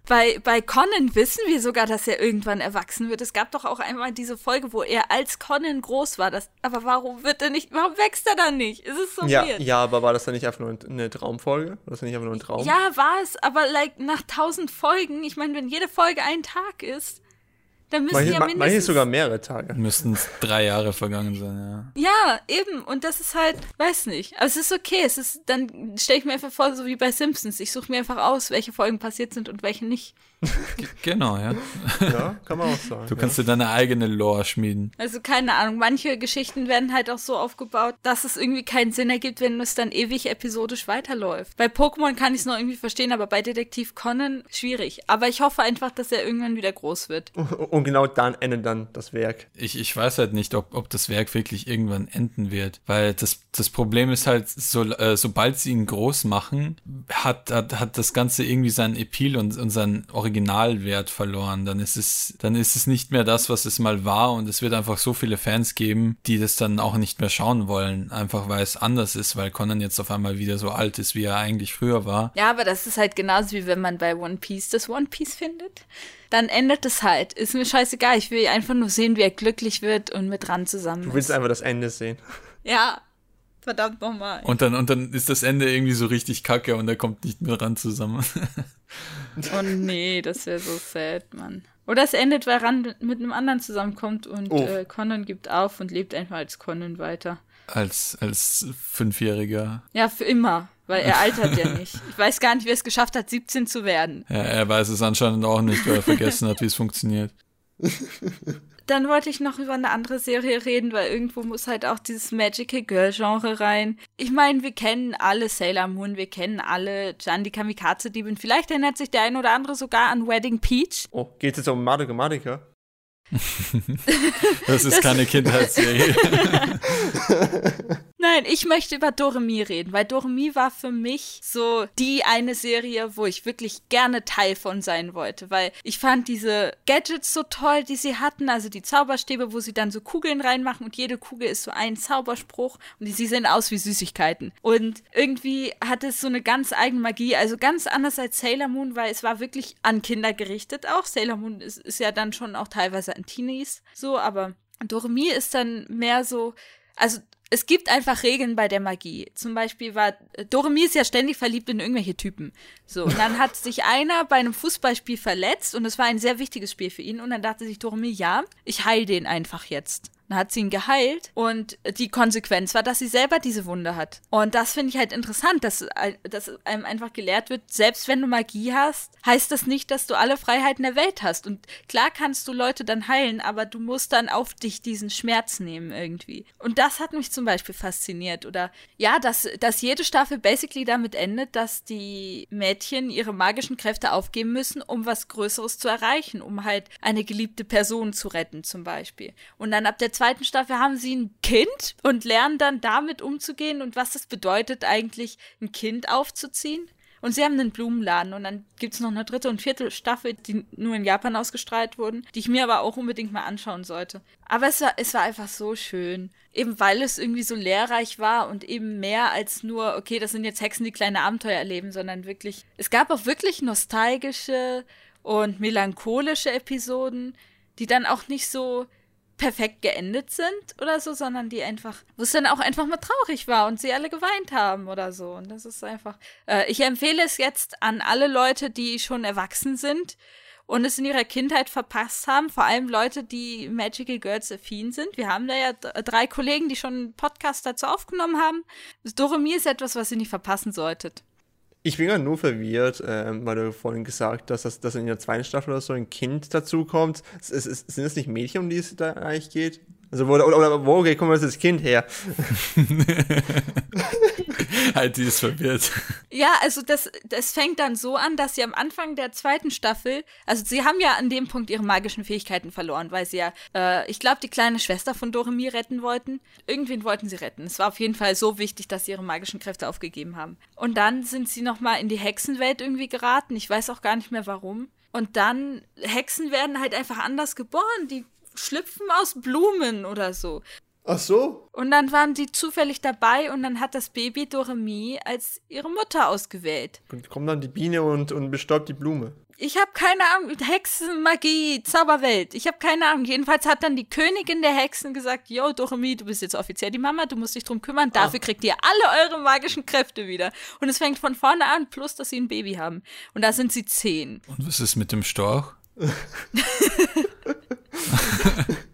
Bei, bei Conan wissen wir sogar, dass er irgendwann erwachsen wird. Es gab doch auch einmal diese Folge, wo er als Conan groß war. Das, aber warum wird er nicht, warum wächst er dann nicht? Es ist so Ja, weird. ja, aber war das dann nicht einfach nur eine Traumfolge? War das nicht einfach nur ein Traum? Ja, war es, aber like nach tausend Folgen, ich meine, wenn jede Folge ein Tag ist, dann müssen Manche, ja mindestens... manche sogar mehrere Tage. Müssten drei Jahre vergangen sein, ja. Ja, eben. Und das ist halt, weiß nicht. Aber es ist okay. Es ist, dann stelle ich mir einfach vor, so wie bei Simpsons. Ich suche mir einfach aus, welche Folgen passiert sind und welche nicht. Genau, ja. Ja, kann man auch sagen. Du kannst dir deine eigene Lore schmieden. Also keine Ahnung. Manche Geschichten werden halt auch so aufgebaut, dass es irgendwie keinen Sinn ergibt, wenn es dann ewig episodisch weiterläuft. Bei Pokémon kann ich es noch irgendwie verstehen, aber bei Detektiv Conan schwierig. Aber ich hoffe einfach, dass er irgendwann wieder groß wird. ja. Und und genau dann endet dann das Werk. Ich, ich weiß halt nicht, ob, ob das Werk wirklich irgendwann enden wird, weil das, das Problem ist halt, so, äh, sobald sie ihn groß machen, hat, hat, hat das Ganze irgendwie seinen Epil und, und seinen Originalwert verloren. Dann ist es, dann ist es nicht mehr das, was es mal war und es wird einfach so viele Fans geben, die das dann auch nicht mehr schauen wollen, einfach weil es anders ist, weil Conan jetzt auf einmal wieder so alt ist, wie er eigentlich früher war. Ja, aber das ist halt genauso wie wenn man bei One Piece das One Piece findet. Dann endet es halt. Ist mir scheißegal. Ich will einfach nur sehen, wie er glücklich wird und mit Ran zusammen Du willst ist. einfach das Ende sehen. Ja. Verdammt nochmal. Und dann, und dann ist das Ende irgendwie so richtig kacke und er kommt nicht mehr ran zusammen. Oh nee, das wäre so sad, Mann. Oder es endet, weil Ran mit einem anderen zusammenkommt und Oh. äh, Conan gibt auf und lebt einfach als Conan weiter. als, als Fünfjähriger. Ja, für immer, weil er altert ja nicht. Ich weiß gar nicht, wie er es geschafft hat, 17 zu werden. Ja, er weiß es anscheinend auch nicht, weil er vergessen hat, wie es funktioniert. Dann wollte ich noch über eine andere Serie reden, weil irgendwo muss halt auch dieses Magical Girl Genre rein. Ich meine, wir kennen alle Sailor Moon, wir kennen alle Jan die Kamikaze Diebin. Vielleicht erinnert sich der ein oder andere sogar an Wedding Peach. Oh, geht es jetzt um Madoka Magica? Das ist keine Kindheitsserie. Nein, ich möchte über Doremi reden, weil Doremi war für mich so die eine Serie, wo ich wirklich gerne Teil von sein wollte, weil ich fand diese Gadgets so toll, die sie hatten, also die Zauberstäbe, wo sie dann so Kugeln reinmachen und jede Kugel ist so ein Zauberspruch und sie sehen aus wie Süßigkeiten. Und irgendwie hat es so eine ganz eigene Magie, also ganz anders als Sailor Moon, weil es war wirklich an Kinder gerichtet auch. Sailor Moon ist, ist ja dann schon auch teilweise an Teenies so, aber Doremi ist dann mehr so, also es gibt einfach Regeln bei der Magie. Zum Beispiel war Doremi ist ja ständig verliebt in irgendwelche Typen. So, und dann hat sich einer bei einem Fußballspiel verletzt und es war ein sehr wichtiges Spiel für ihn. Und dann dachte sich Doremi, ja, ich heil den einfach jetzt. Dann hat sie ihn geheilt und die Konsequenz war, dass sie selber diese Wunde hat. Und das finde ich halt interessant, dass, dass einem einfach gelehrt wird, selbst wenn du Magie hast, heißt das nicht, dass du alle Freiheiten der Welt hast. Und klar kannst du Leute dann heilen, aber du musst dann auf dich diesen Schmerz nehmen irgendwie. Und das hat mich zum Beispiel fasziniert. Oder ja, dass, dass jede Staffel basically damit endet, dass die Mädchen ihre magischen Kräfte aufgeben müssen, um was Größeres zu erreichen, um halt eine geliebte Person zu retten zum Beispiel. Und dann ab der zweiten Staffel haben sie ein Kind und lernen dann damit umzugehen und was das bedeutet, eigentlich ein Kind aufzuziehen. Und sie haben einen Blumenladen und dann gibt es noch eine dritte und vierte Staffel, die nur in Japan ausgestrahlt wurden, die ich mir aber auch unbedingt mal anschauen sollte. Aber es war, es war einfach so schön. Eben weil es irgendwie so lehrreich war und eben mehr als nur, okay, das sind jetzt Hexen, die kleine Abenteuer erleben, sondern wirklich, es gab auch wirklich nostalgische und melancholische Episoden, die dann auch nicht so perfekt geendet sind oder so, sondern die einfach, wo es dann auch einfach mal traurig war und sie alle geweint haben oder so. Und das ist einfach. Äh, ich empfehle es jetzt an alle Leute, die schon erwachsen sind und es in ihrer Kindheit verpasst haben, vor allem Leute, die Magical Girls affin sind. Wir haben da ja drei Kollegen, die schon einen Podcast dazu aufgenommen haben. Doremi ist etwas, was ihr nicht verpassen solltet. Ich bin ja nur verwirrt, ähm, weil du vorhin gesagt hast, dass, dass in der zweiten Staffel oder so ein Kind dazukommt. Es, es, es, sind das nicht Mädchen, um die es da eigentlich geht? Also, wo, oder, oder wo okay, kommt das Kind her? halt, die ist verwirrt. Ja, also das, das fängt dann so an, dass sie am Anfang der zweiten Staffel, also sie haben ja an dem Punkt ihre magischen Fähigkeiten verloren, weil sie ja, äh, ich glaube, die kleine Schwester von Doremi retten wollten. Irgendwen wollten sie retten. Es war auf jeden Fall so wichtig, dass sie ihre magischen Kräfte aufgegeben haben. Und dann sind sie nochmal in die Hexenwelt irgendwie geraten. Ich weiß auch gar nicht mehr warum. Und dann, Hexen werden halt einfach anders geboren. Die schlüpfen aus Blumen oder so. Ach so? Und dann waren die zufällig dabei und dann hat das Baby Doremi als ihre Mutter ausgewählt. Und kommt dann die Biene und, und bestäubt die Blume. Ich habe keine Ahnung, Hexen, Magie, Zauberwelt. Ich habe keine Ahnung. Jedenfalls hat dann die Königin der Hexen gesagt, yo, Doremi, du bist jetzt offiziell die Mama, du musst dich drum kümmern. Dafür kriegt ihr alle eure magischen Kräfte wieder. Und es fängt von vorne an, plus, dass sie ein Baby haben. Und da sind sie zehn. Und was ist mit dem Storch?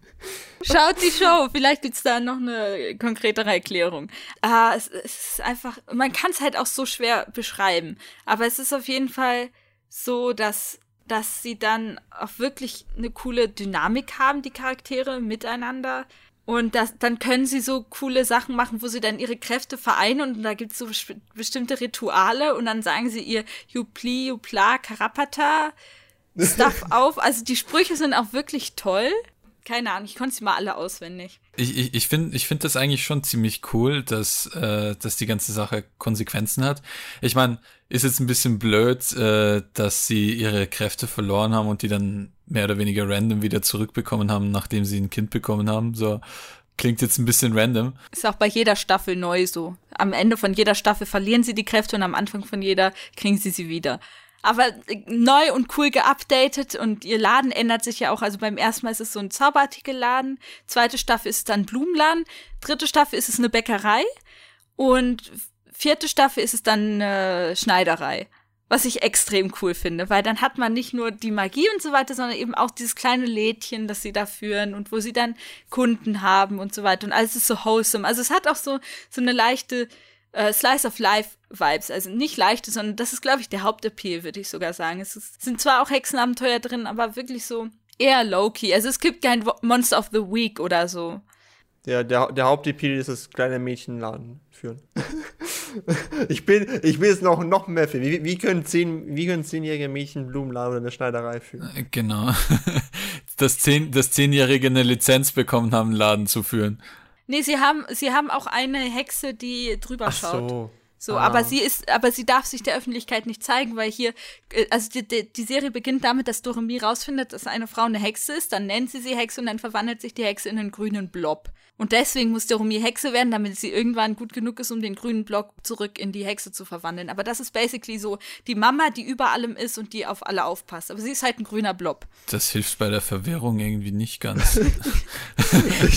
Schaut die Show, vielleicht gibt's da noch eine konkretere Erklärung. Ah, es, es ist einfach, man kann es halt auch so schwer beschreiben. Aber es ist auf jeden Fall so, dass, dass sie dann auch wirklich eine coole Dynamik haben, die Charaktere miteinander. Und das, dann können sie so coole Sachen machen, wo sie dann ihre Kräfte vereinen und da gibt's so bestimmte Rituale und dann sagen sie ihr Jupli, Jupla, Karapata Stuff auf. Also die Sprüche sind auch wirklich toll. Keine Ahnung, ich konnte sie mal alle auswendig. Ich, ich, ich finde ich find das eigentlich schon ziemlich cool, dass, äh, dass die ganze Sache Konsequenzen hat. Ich meine, ist jetzt ein bisschen blöd, äh, dass sie ihre Kräfte verloren haben und die dann mehr oder weniger random wieder zurückbekommen haben, nachdem sie ein Kind bekommen haben. So klingt jetzt ein bisschen random. Ist auch bei jeder Staffel neu so. Am Ende von jeder Staffel verlieren sie die Kräfte und am Anfang von jeder kriegen sie sie wieder aber neu und cool geupdatet und ihr Laden ändert sich ja auch. Also beim ersten Mal ist es so ein Zauberartikelladen, zweite Staffel ist dann Blumenladen, dritte Staffel ist es eine Bäckerei und vierte Staffel ist es dann eine Schneiderei. Was ich extrem cool finde, weil dann hat man nicht nur die Magie und so weiter, sondern eben auch dieses kleine Lädchen, das sie da führen und wo sie dann Kunden haben und so weiter. Und alles ist so wholesome. Also es hat auch so, so eine leichte äh, Slice of Life Vibes. Also nicht leichte, sondern das ist, glaube ich, der Hauptappeal, würde ich sogar sagen. Es ist, sind zwar auch Hexenabenteuer drin, aber wirklich so eher low-key. Also es gibt kein Monster of the Week oder so. Der, der, der Hauptappeal ist das kleine Mädchenladen führen. ich bin, ich bin jetzt noch, noch mehr für. Wie, wie können zehn, wie können zehnjährige Mädchen Blumenladen oder eine Schneiderei führen? Äh, genau. dass zehn, dass zehnjährige eine Lizenz bekommen haben, einen Laden zu führen. Nee, sie haben, sie haben auch eine Hexe, die drüber Ach schaut. so. So, Ah. aber sie ist, aber sie darf sich der Öffentlichkeit nicht zeigen, weil hier, äh, also die, die, die Serie beginnt damit, dass Doremi rausfindet, dass eine Frau eine Hexe ist, dann nennt sie sie Hexe und dann verwandelt sich die Hexe in einen grünen Blob. Und deswegen muss Doremi Hexe werden, damit sie irgendwann gut genug ist, um den grünen Blob zurück in die Hexe zu verwandeln. Aber das ist basically so die Mama, die über allem ist und die auf alle aufpasst. Aber sie ist halt ein grüner Blob. Das hilft bei der Verwirrung irgendwie nicht ganz.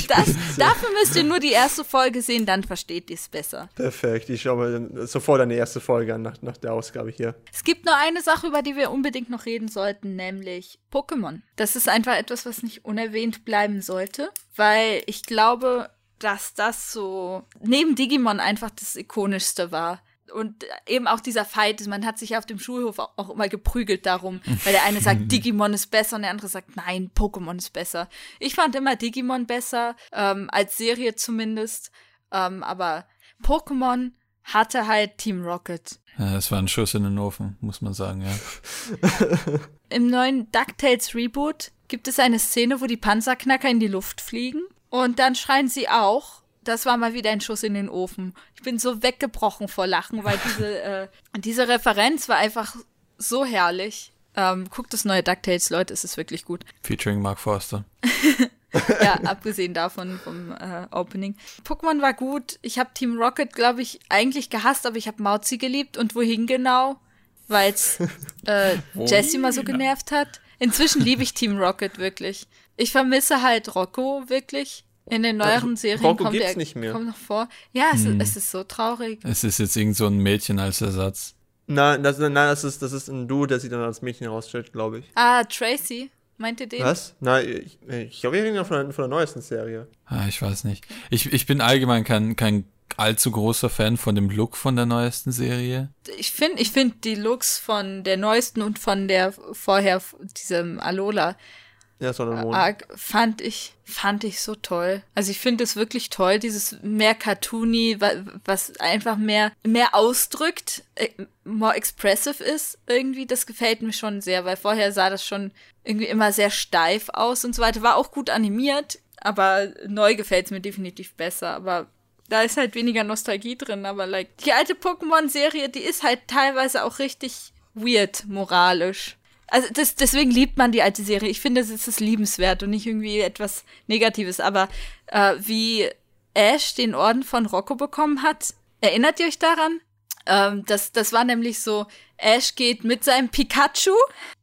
Das, dafür müsst ihr nur die erste Folge sehen, dann versteht ihr es besser. Perfekt. Ich schaue mir sofort eine erste Folge an nach, nach der Ausgabe hier. Es gibt nur eine Sache, über die wir unbedingt noch reden sollten, nämlich Pokémon. Das ist einfach etwas, was nicht unerwähnt bleiben sollte, weil ich glaube, dass das so neben Digimon einfach das ikonischste war. Und eben auch dieser Fight, man hat sich auf dem Schulhof auch auch immer geprügelt darum, weil der eine sagt, Digimon ist besser und der andere sagt, nein, Pokémon ist besser. Ich fand immer Digimon besser, ähm, als Serie zumindest, ähm, aber Pokémon hatte halt Team Rocket. Ja, es war ein Schuss in den Ofen, muss man sagen, ja. Im neuen DuckTales Reboot gibt es eine Szene, wo die Panzerknacker in die Luft fliegen und dann schreien sie auch. Das war mal wieder ein Schuss in den Ofen. Ich bin so weggebrochen vor Lachen, weil diese, äh, diese Referenz war einfach so herrlich. Ähm, guckt das neue DuckTales, Leute, es ist wirklich gut. Featuring Mark Forster. Ja, abgesehen davon vom äh, Opening. Pokémon war gut. Ich habe Team Rocket, glaube ich, eigentlich gehasst, aber ich habe Mauzi geliebt. Und wohin genau? Weil es äh, Jessie mal so genervt hat. Inzwischen liebe ich Team Rocket wirklich. Ich vermisse halt Rocco wirklich. In den neueren Serien Rocco kommt er nicht mehr. kommt noch vor. Ja, es, es ist so traurig. Es ist jetzt irgend so ein Mädchen als Ersatz. Nein, das, nein das, ist, das ist ein Duo, der sich dann als Mädchen herausstellt, glaube ich. Ah, Tracy. Meint ihr den? Was? Nein, ich, ich glaube, wir reden ja von, der- von der neuesten Serie. Ah, ich weiß nicht. Ich, ich bin allgemein kein, kein allzu großer Fan von dem Look von der neuesten Serie. Ich finde ich find die Looks von der neuesten und von der vorher, diesem Alola, Ja, Sonnenmond. arg fand ich fand ich so toll. Also ich finde es wirklich toll, dieses mehr cartoony, wa- was einfach mehr mehr ausdrückt, äh, more expressive ist irgendwie. Das gefällt mir schon sehr, weil vorher sah das schon irgendwie immer sehr steif aus und so weiter. War auch gut animiert, aber neu gefällt es mir definitiv besser. Aber da ist halt weniger Nostalgie drin, aber like die alte Pokémon-Serie, die ist halt teilweise auch richtig weird moralisch. Also das, deswegen liebt man die alte Serie. Ich finde, es ist liebenswert und nicht irgendwie etwas Negatives. Aber äh, wie Ash den Orden von Rocco bekommen hat, erinnert ihr euch daran? Ähm, das, das war nämlich so, Ash geht mit seinem Pikachu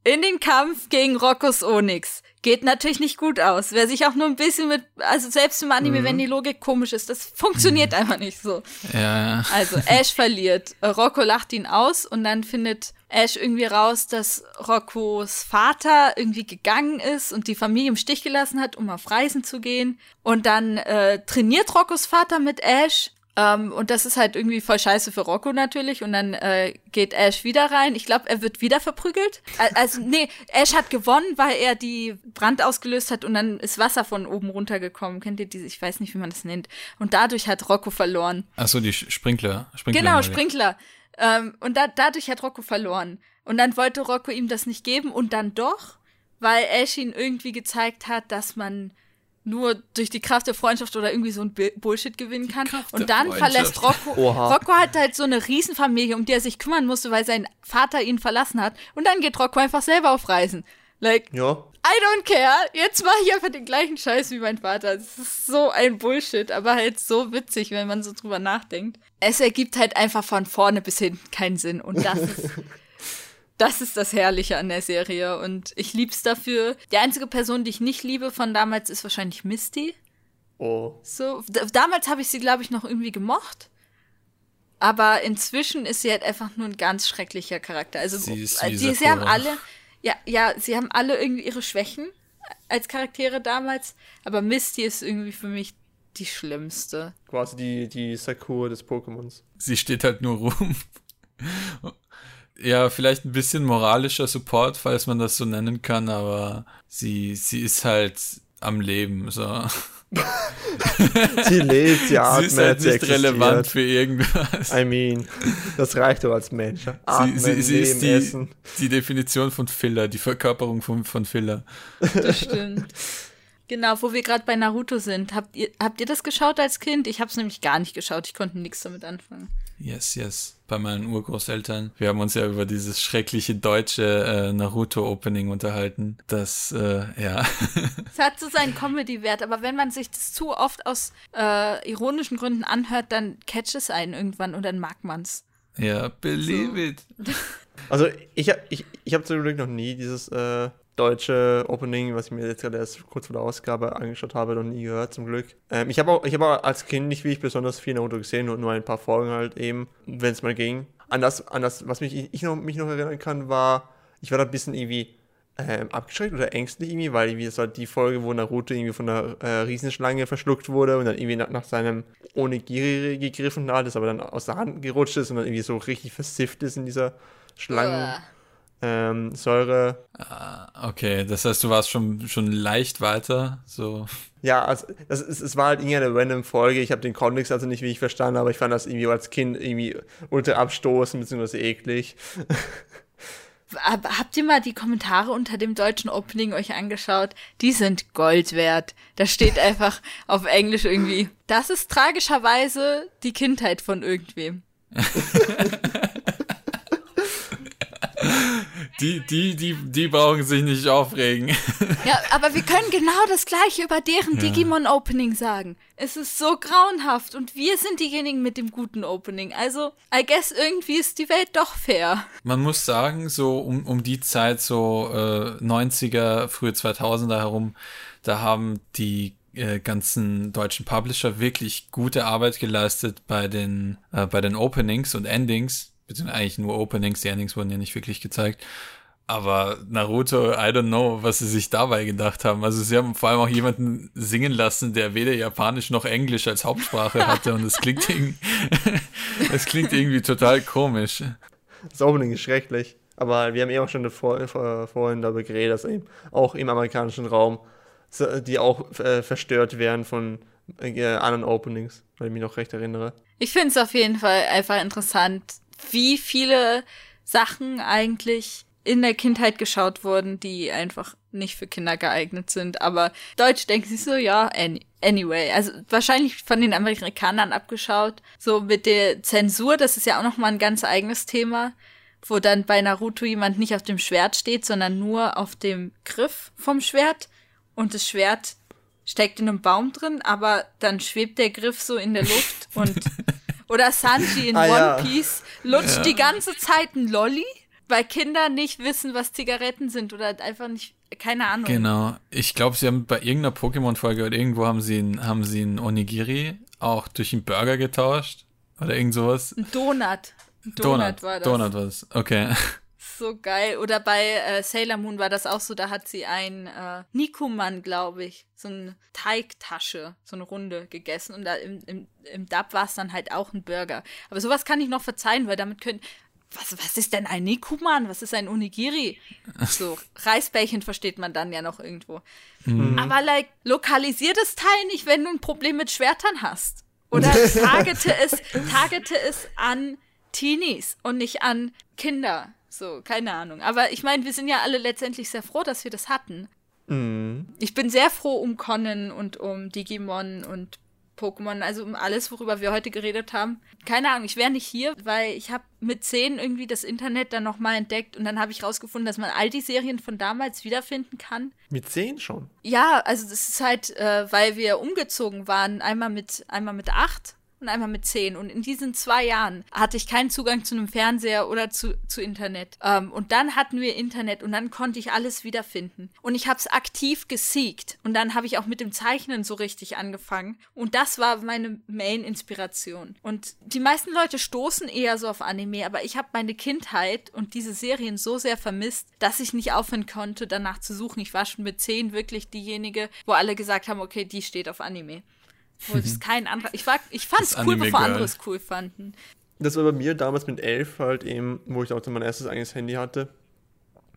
in den Kampf gegen Roccos Onyx. Geht natürlich nicht gut aus. Wer sich auch nur ein bisschen mit, also selbst im Anime, wenn die Logik komisch ist, das funktioniert einfach nicht so. Ja, Also Ash verliert. Rocco lacht ihn aus und dann findet Ash irgendwie raus, dass Roccos Vater irgendwie gegangen ist und die Familie im Stich gelassen hat, um auf Reisen zu gehen. Und dann äh, trainiert Roccos Vater mit Ash. Ähm, und das ist halt irgendwie voll scheiße für Rocco natürlich. Und dann äh, geht Ash wieder rein. Ich glaube, er wird wieder verprügelt. Al- Also, nee, Ash hat gewonnen, weil er die Brand ausgelöst hat und dann ist Wasser von oben runtergekommen. Kennt ihr diese? Ich weiß nicht, wie man das nennt. Und dadurch hat Rocco verloren. Achso, die Sch- Sprinkler. Sprinkler Genau, Sprinkler. Ähm, und da, dadurch hat Rocco verloren. Und dann wollte Rocco ihm das nicht geben und dann doch, weil Ash ihn irgendwie gezeigt hat, dass man nur durch die Kraft der Freundschaft oder irgendwie so ein Bullshit gewinnen kann. Und dann verlässt Rocco. Oha. Rocco hat halt so eine Riesenfamilie, um die er sich kümmern musste, weil sein Vater ihn verlassen hat. Und dann geht Rocco einfach selber auf Reisen. Like, ja. I don't care. Jetzt mache ich einfach den gleichen Scheiß wie mein Vater. Das ist so ein Bullshit, aber halt so witzig, wenn man so drüber nachdenkt. Es ergibt halt einfach von vorne bis hinten keinen Sinn. Und das ist. das ist das Herrliche an der Serie und ich lieb's dafür. Die einzige Person, die ich nicht liebe von damals, ist wahrscheinlich Misty. Oh. So, damals habe ich sie, glaube ich, noch irgendwie gemocht. Aber inzwischen ist sie halt einfach nur ein ganz schrecklicher Charakter. Also, sie, ist wie die, sie haben alle, ja, ja, sie haben alle irgendwie ihre Schwächen als Charaktere damals. Aber Misty ist irgendwie für mich die schlimmste. Quasi die, die Sakura des Pokémons. Sie steht halt nur rum ja, vielleicht ein bisschen moralischer Support, falls man das so nennen kann, aber sie, sie ist halt am Leben, so. sie lebt, sie atmet, sie ist halt nicht relevant für irgendwas. I mean, das reicht doch als Mensch. Atmen, sie, sie, sie leben, ist die, essen. die Definition von Filler, die Verkörperung von, von Filler. Das stimmt. Genau, wo wir gerade bei Naruto sind. Habt ihr, habt ihr das geschaut als Kind? Ich habe es nämlich gar nicht geschaut. Ich konnte nichts damit anfangen. Yes, yes. Bei meinen Urgroßeltern. Wir haben uns ja über dieses schreckliche deutsche äh, Naruto-Opening unterhalten. Das, äh, ja. Es hat so seinen Comedy-Wert, aber wenn man sich das zu oft aus äh, ironischen Gründen anhört, dann catcht es einen irgendwann und dann mag man's. Ja, believe so. it. Also ich, ich, ich habe zum Glück noch nie dieses äh, deutsche Opening, was ich mir jetzt gerade erst kurz vor der Ausgabe angeschaut habe, noch nie gehört, zum Glück. Ähm, ich habe auch, hab auch als Kind nicht wie ich besonders viel Naruto gesehen, nur, nur ein paar Folgen halt eben, wenn es mal ging. An das, was mich, ich noch, mich noch erinnern kann, war, ich war da ein bisschen irgendwie ähm, abgeschreckt oder ängstlich irgendwie, weil irgendwie das war die Folge, wo Naruto irgendwie von einer äh, Riesenschlange verschluckt wurde und dann irgendwie nach, nach seinem Onigiri gegriffen hat, das aber dann aus der Hand gerutscht ist und dann irgendwie so richtig versifft ist in dieser Schlangen. Uh ähm, Säure. Ah, okay, das heißt, du warst schon, schon leicht weiter, so. Ja, also das ist, es war halt irgendwie eine random Folge. Ich habe den Kontext also nicht wie ich verstanden, aber ich fand das irgendwie als Kind irgendwie unter abstoßen bzw. eklig. Habt ihr mal die Kommentare unter dem deutschen Opening euch angeschaut? Die sind Gold wert. Da steht einfach auf Englisch irgendwie, das ist tragischerweise die Kindheit von irgendwem. Die, die, die, die brauchen sich nicht aufregen. Ja, aber wir können genau das gleiche über deren ja. Digimon-Opening sagen. Es ist so grauenhaft und wir sind diejenigen mit dem guten Opening. Also, I guess irgendwie ist die Welt doch fair. Man muss sagen, so um, um die Zeit, so äh, 90er, frühe 2000er herum, da haben die äh, ganzen deutschen Publisher wirklich gute Arbeit geleistet bei den, äh, bei den Openings und Endings beziehungsweise eigentlich nur Openings, die Endings wurden ja nicht wirklich gezeigt. Aber Naruto, I don't know, was sie sich dabei gedacht haben. Also sie haben vor allem auch jemanden singen lassen, der weder Japanisch noch Englisch als Hauptsprache hatte und es klingt, es klingt irgendwie total komisch. Das Opening ist schrecklich. Aber wir haben eh auch schon vor, vor, vorhin darüber geredet, dass eben auch im amerikanischen Raum die auch äh, verstört werden von äh, anderen Openings, weil ich mich noch recht erinnere. Ich finde es auf jeden Fall einfach interessant, wie viele Sachen eigentlich in der Kindheit geschaut wurden, die einfach nicht für Kinder geeignet sind. Aber Deutsch denken sich so, ja, any, anyway. Also wahrscheinlich von den Amerikanern abgeschaut. So mit der Zensur, das ist ja auch nochmal ein ganz eigenes Thema, wo dann bei Naruto jemand nicht auf dem Schwert steht, sondern nur auf dem Griff vom Schwert. Und das Schwert steckt in einem Baum drin, aber dann schwebt der Griff so in der Luft und Oder Sanji in ah, One ja. Piece lutscht ja. die ganze Zeit ein Lolly, weil Kinder nicht wissen, was Zigaretten sind oder einfach nicht, keine Ahnung. Genau. Ich glaube, sie haben bei irgendeiner Pokémon-Folge oder irgendwo haben sie ein, haben sie ein Onigiri auch durch einen Burger getauscht. Oder irgend sowas. Ein Donut. Donut, Donut war das. Donut war das. Okay so geil. Oder bei äh, Sailor Moon war das auch so, da hat sie ein äh, Nikuman, glaube ich, so eine Teigtasche, so eine Runde gegessen. Und da im, im, im Dub war es dann halt auch ein Burger. Aber sowas kann ich noch verzeihen, weil damit können. Was, was ist denn ein Nikuman? Was ist ein Onigiri? So, Reisbällchen versteht man dann ja noch irgendwo. Mhm. Aber like, lokalisier das Teil nicht, wenn du ein Problem mit Schwertern hast. Oder targete es, targete es an Teenies und nicht an Kinder. So, keine Ahnung. Aber ich meine, wir sind ja alle letztendlich sehr froh, dass wir das hatten. Mhm. Ich bin sehr froh um Conan und um Digimon und Pokémon, also um alles, worüber wir heute geredet haben. Keine Ahnung, ich wäre nicht hier, weil ich habe mit zehn irgendwie das Internet dann nochmal entdeckt und dann habe ich rausgefunden, dass man all die Serien von damals wiederfinden kann. Mit 10 schon. Ja, also das ist halt, äh, weil wir umgezogen waren, einmal mit, einmal mit acht und einmal mit zehn. Und in diesen zwei Jahren hatte ich keinen Zugang zu einem Fernseher oder zu, zu Internet. Ähm, und dann hatten wir Internet und dann konnte ich alles wiederfinden. Und ich habe es aktiv gesiegt. Und dann habe ich auch mit dem Zeichnen so richtig angefangen. Und das war meine Main-Inspiration. Und die meisten Leute stoßen eher so auf Anime, aber ich habe meine Kindheit und diese Serien so sehr vermisst, dass ich nicht aufhören konnte, danach zu suchen. Ich war schon mit zehn wirklich diejenige, wo alle gesagt haben, okay, die steht auf Anime. Wo es kein anderer. Ich, war, ich fand es Das cool, Anime bevor Girl. andere es cool fanden. Das war bei mir damals mit 11 halt eben, wo ich auch dann mein erstes eigenes Handy hatte.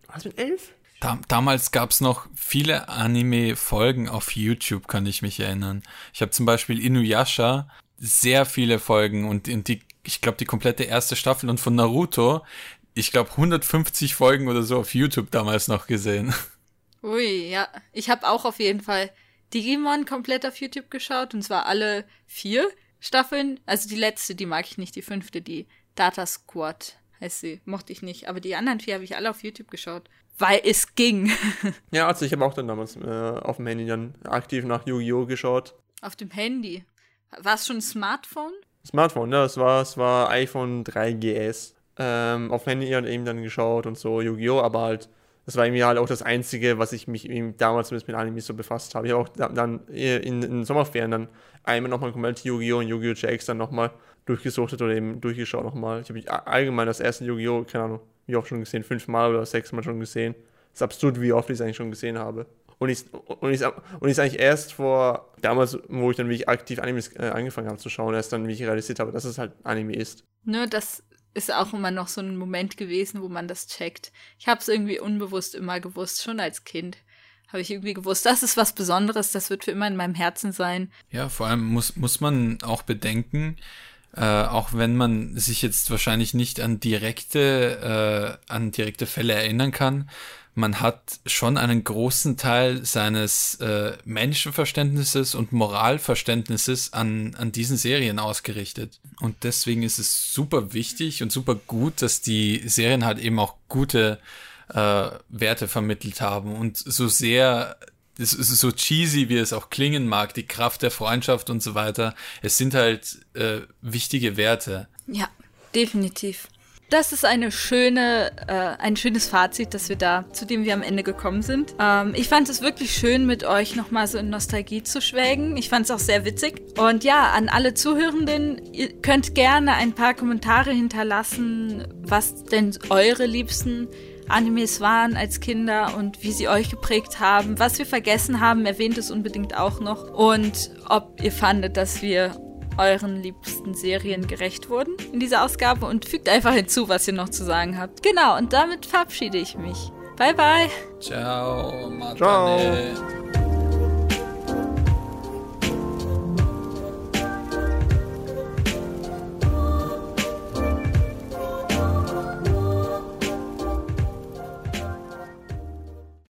War das mit 11? Da, damals gab es noch viele Anime-Folgen auf YouTube, kann ich mich erinnern. Ich habe zum Beispiel Inuyasha sehr viele Folgen und in die, ich glaube, die komplette erste Staffel und von Naruto, ich glaube, 150 Folgen oder so auf YouTube damals noch gesehen. Ui, ja. Ich habe auch auf jeden Fall Digimon komplett auf YouTube geschaut und zwar alle vier Staffeln. Also die letzte, die mag ich nicht, die fünfte, die Data Squad heißt sie. Mochte ich nicht. Aber die anderen vier habe ich alle auf YouTube geschaut. Weil es ging. Ja, also ich habe auch dann damals äh, auf dem Handy dann aktiv nach Yu-Gi-Oh! geschaut. auf dem Handy. War es schon ein Smartphone? Smartphone, ja, es war, es war iPhone 3GS. Ähm, auf Handy und eben dann geschaut und so Yu-Gi-Oh! Aber halt, das war irgendwie halt auch das Einzige, was ich mich damals zumindest mit Anime so befasst habe. Ich habe auch da, dann in, in den Sommerferien dann einmal nochmal komplett Yu-Gi-Oh! und Yu-Gi-Oh! GX dann nochmal durchgesuchtet oder eben durchgeschaut nochmal. Ich habe allgemein das erste Yu-Gi-Oh! keine Ahnung, wie oft schon gesehen, fünfmal oder sechsmal schon gesehen. Das ist absurd, wie oft ich es eigentlich schon gesehen habe. Und ich, und ich, und ich eigentlich erst vor, damals, wo ich dann wirklich aktiv Animes äh, angefangen habe zu schauen, erst dann, wie ich realisiert habe, dass es halt Anime ist. Ne, das ist auch immer noch so ein Moment gewesen, wo man das checkt. Ich habe es irgendwie unbewusst immer gewusst, schon als Kind habe ich irgendwie gewusst, das ist was Besonderes, das wird für immer in meinem Herzen sein. Ja, vor allem muss, muss man auch bedenken, äh, auch wenn man sich jetzt wahrscheinlich nicht an direkte, äh, an direkte Fälle erinnern kann, man hat schon einen großen Teil seines äh, Menschenverständnisses und Moralverständnisses an, an diesen Serien ausgerichtet. Und deswegen ist es super wichtig und super gut, dass die Serien halt eben auch gute äh, Werte vermittelt haben und so sehr es ist so cheesy, wie es auch klingen mag, die Kraft der Freundschaft und so weiter. Es sind halt äh, wichtige Werte. Ja, definitiv. Das ist eine schöne, äh, ein schönes Fazit, das wir da, zu dem wir am Ende gekommen sind. Ähm, ich fand es wirklich schön, mit euch nochmal so in Nostalgie zu schwelgen. Ich fand es auch sehr witzig. Und ja, an alle Zuhörenden, ihr könnt gerne ein paar Kommentare hinterlassen, was denn eure liebsten Animes waren als Kinder und wie sie euch geprägt haben. Was wir vergessen haben, erwähnt es unbedingt auch noch. Und ob ihr fandet, dass wir euren liebsten Serien gerecht wurden in dieser Ausgabe und fügt einfach hinzu, was ihr noch zu sagen habt. Genau, und damit verabschiede ich mich. Bye bye. Ciao, Matane. Ciao.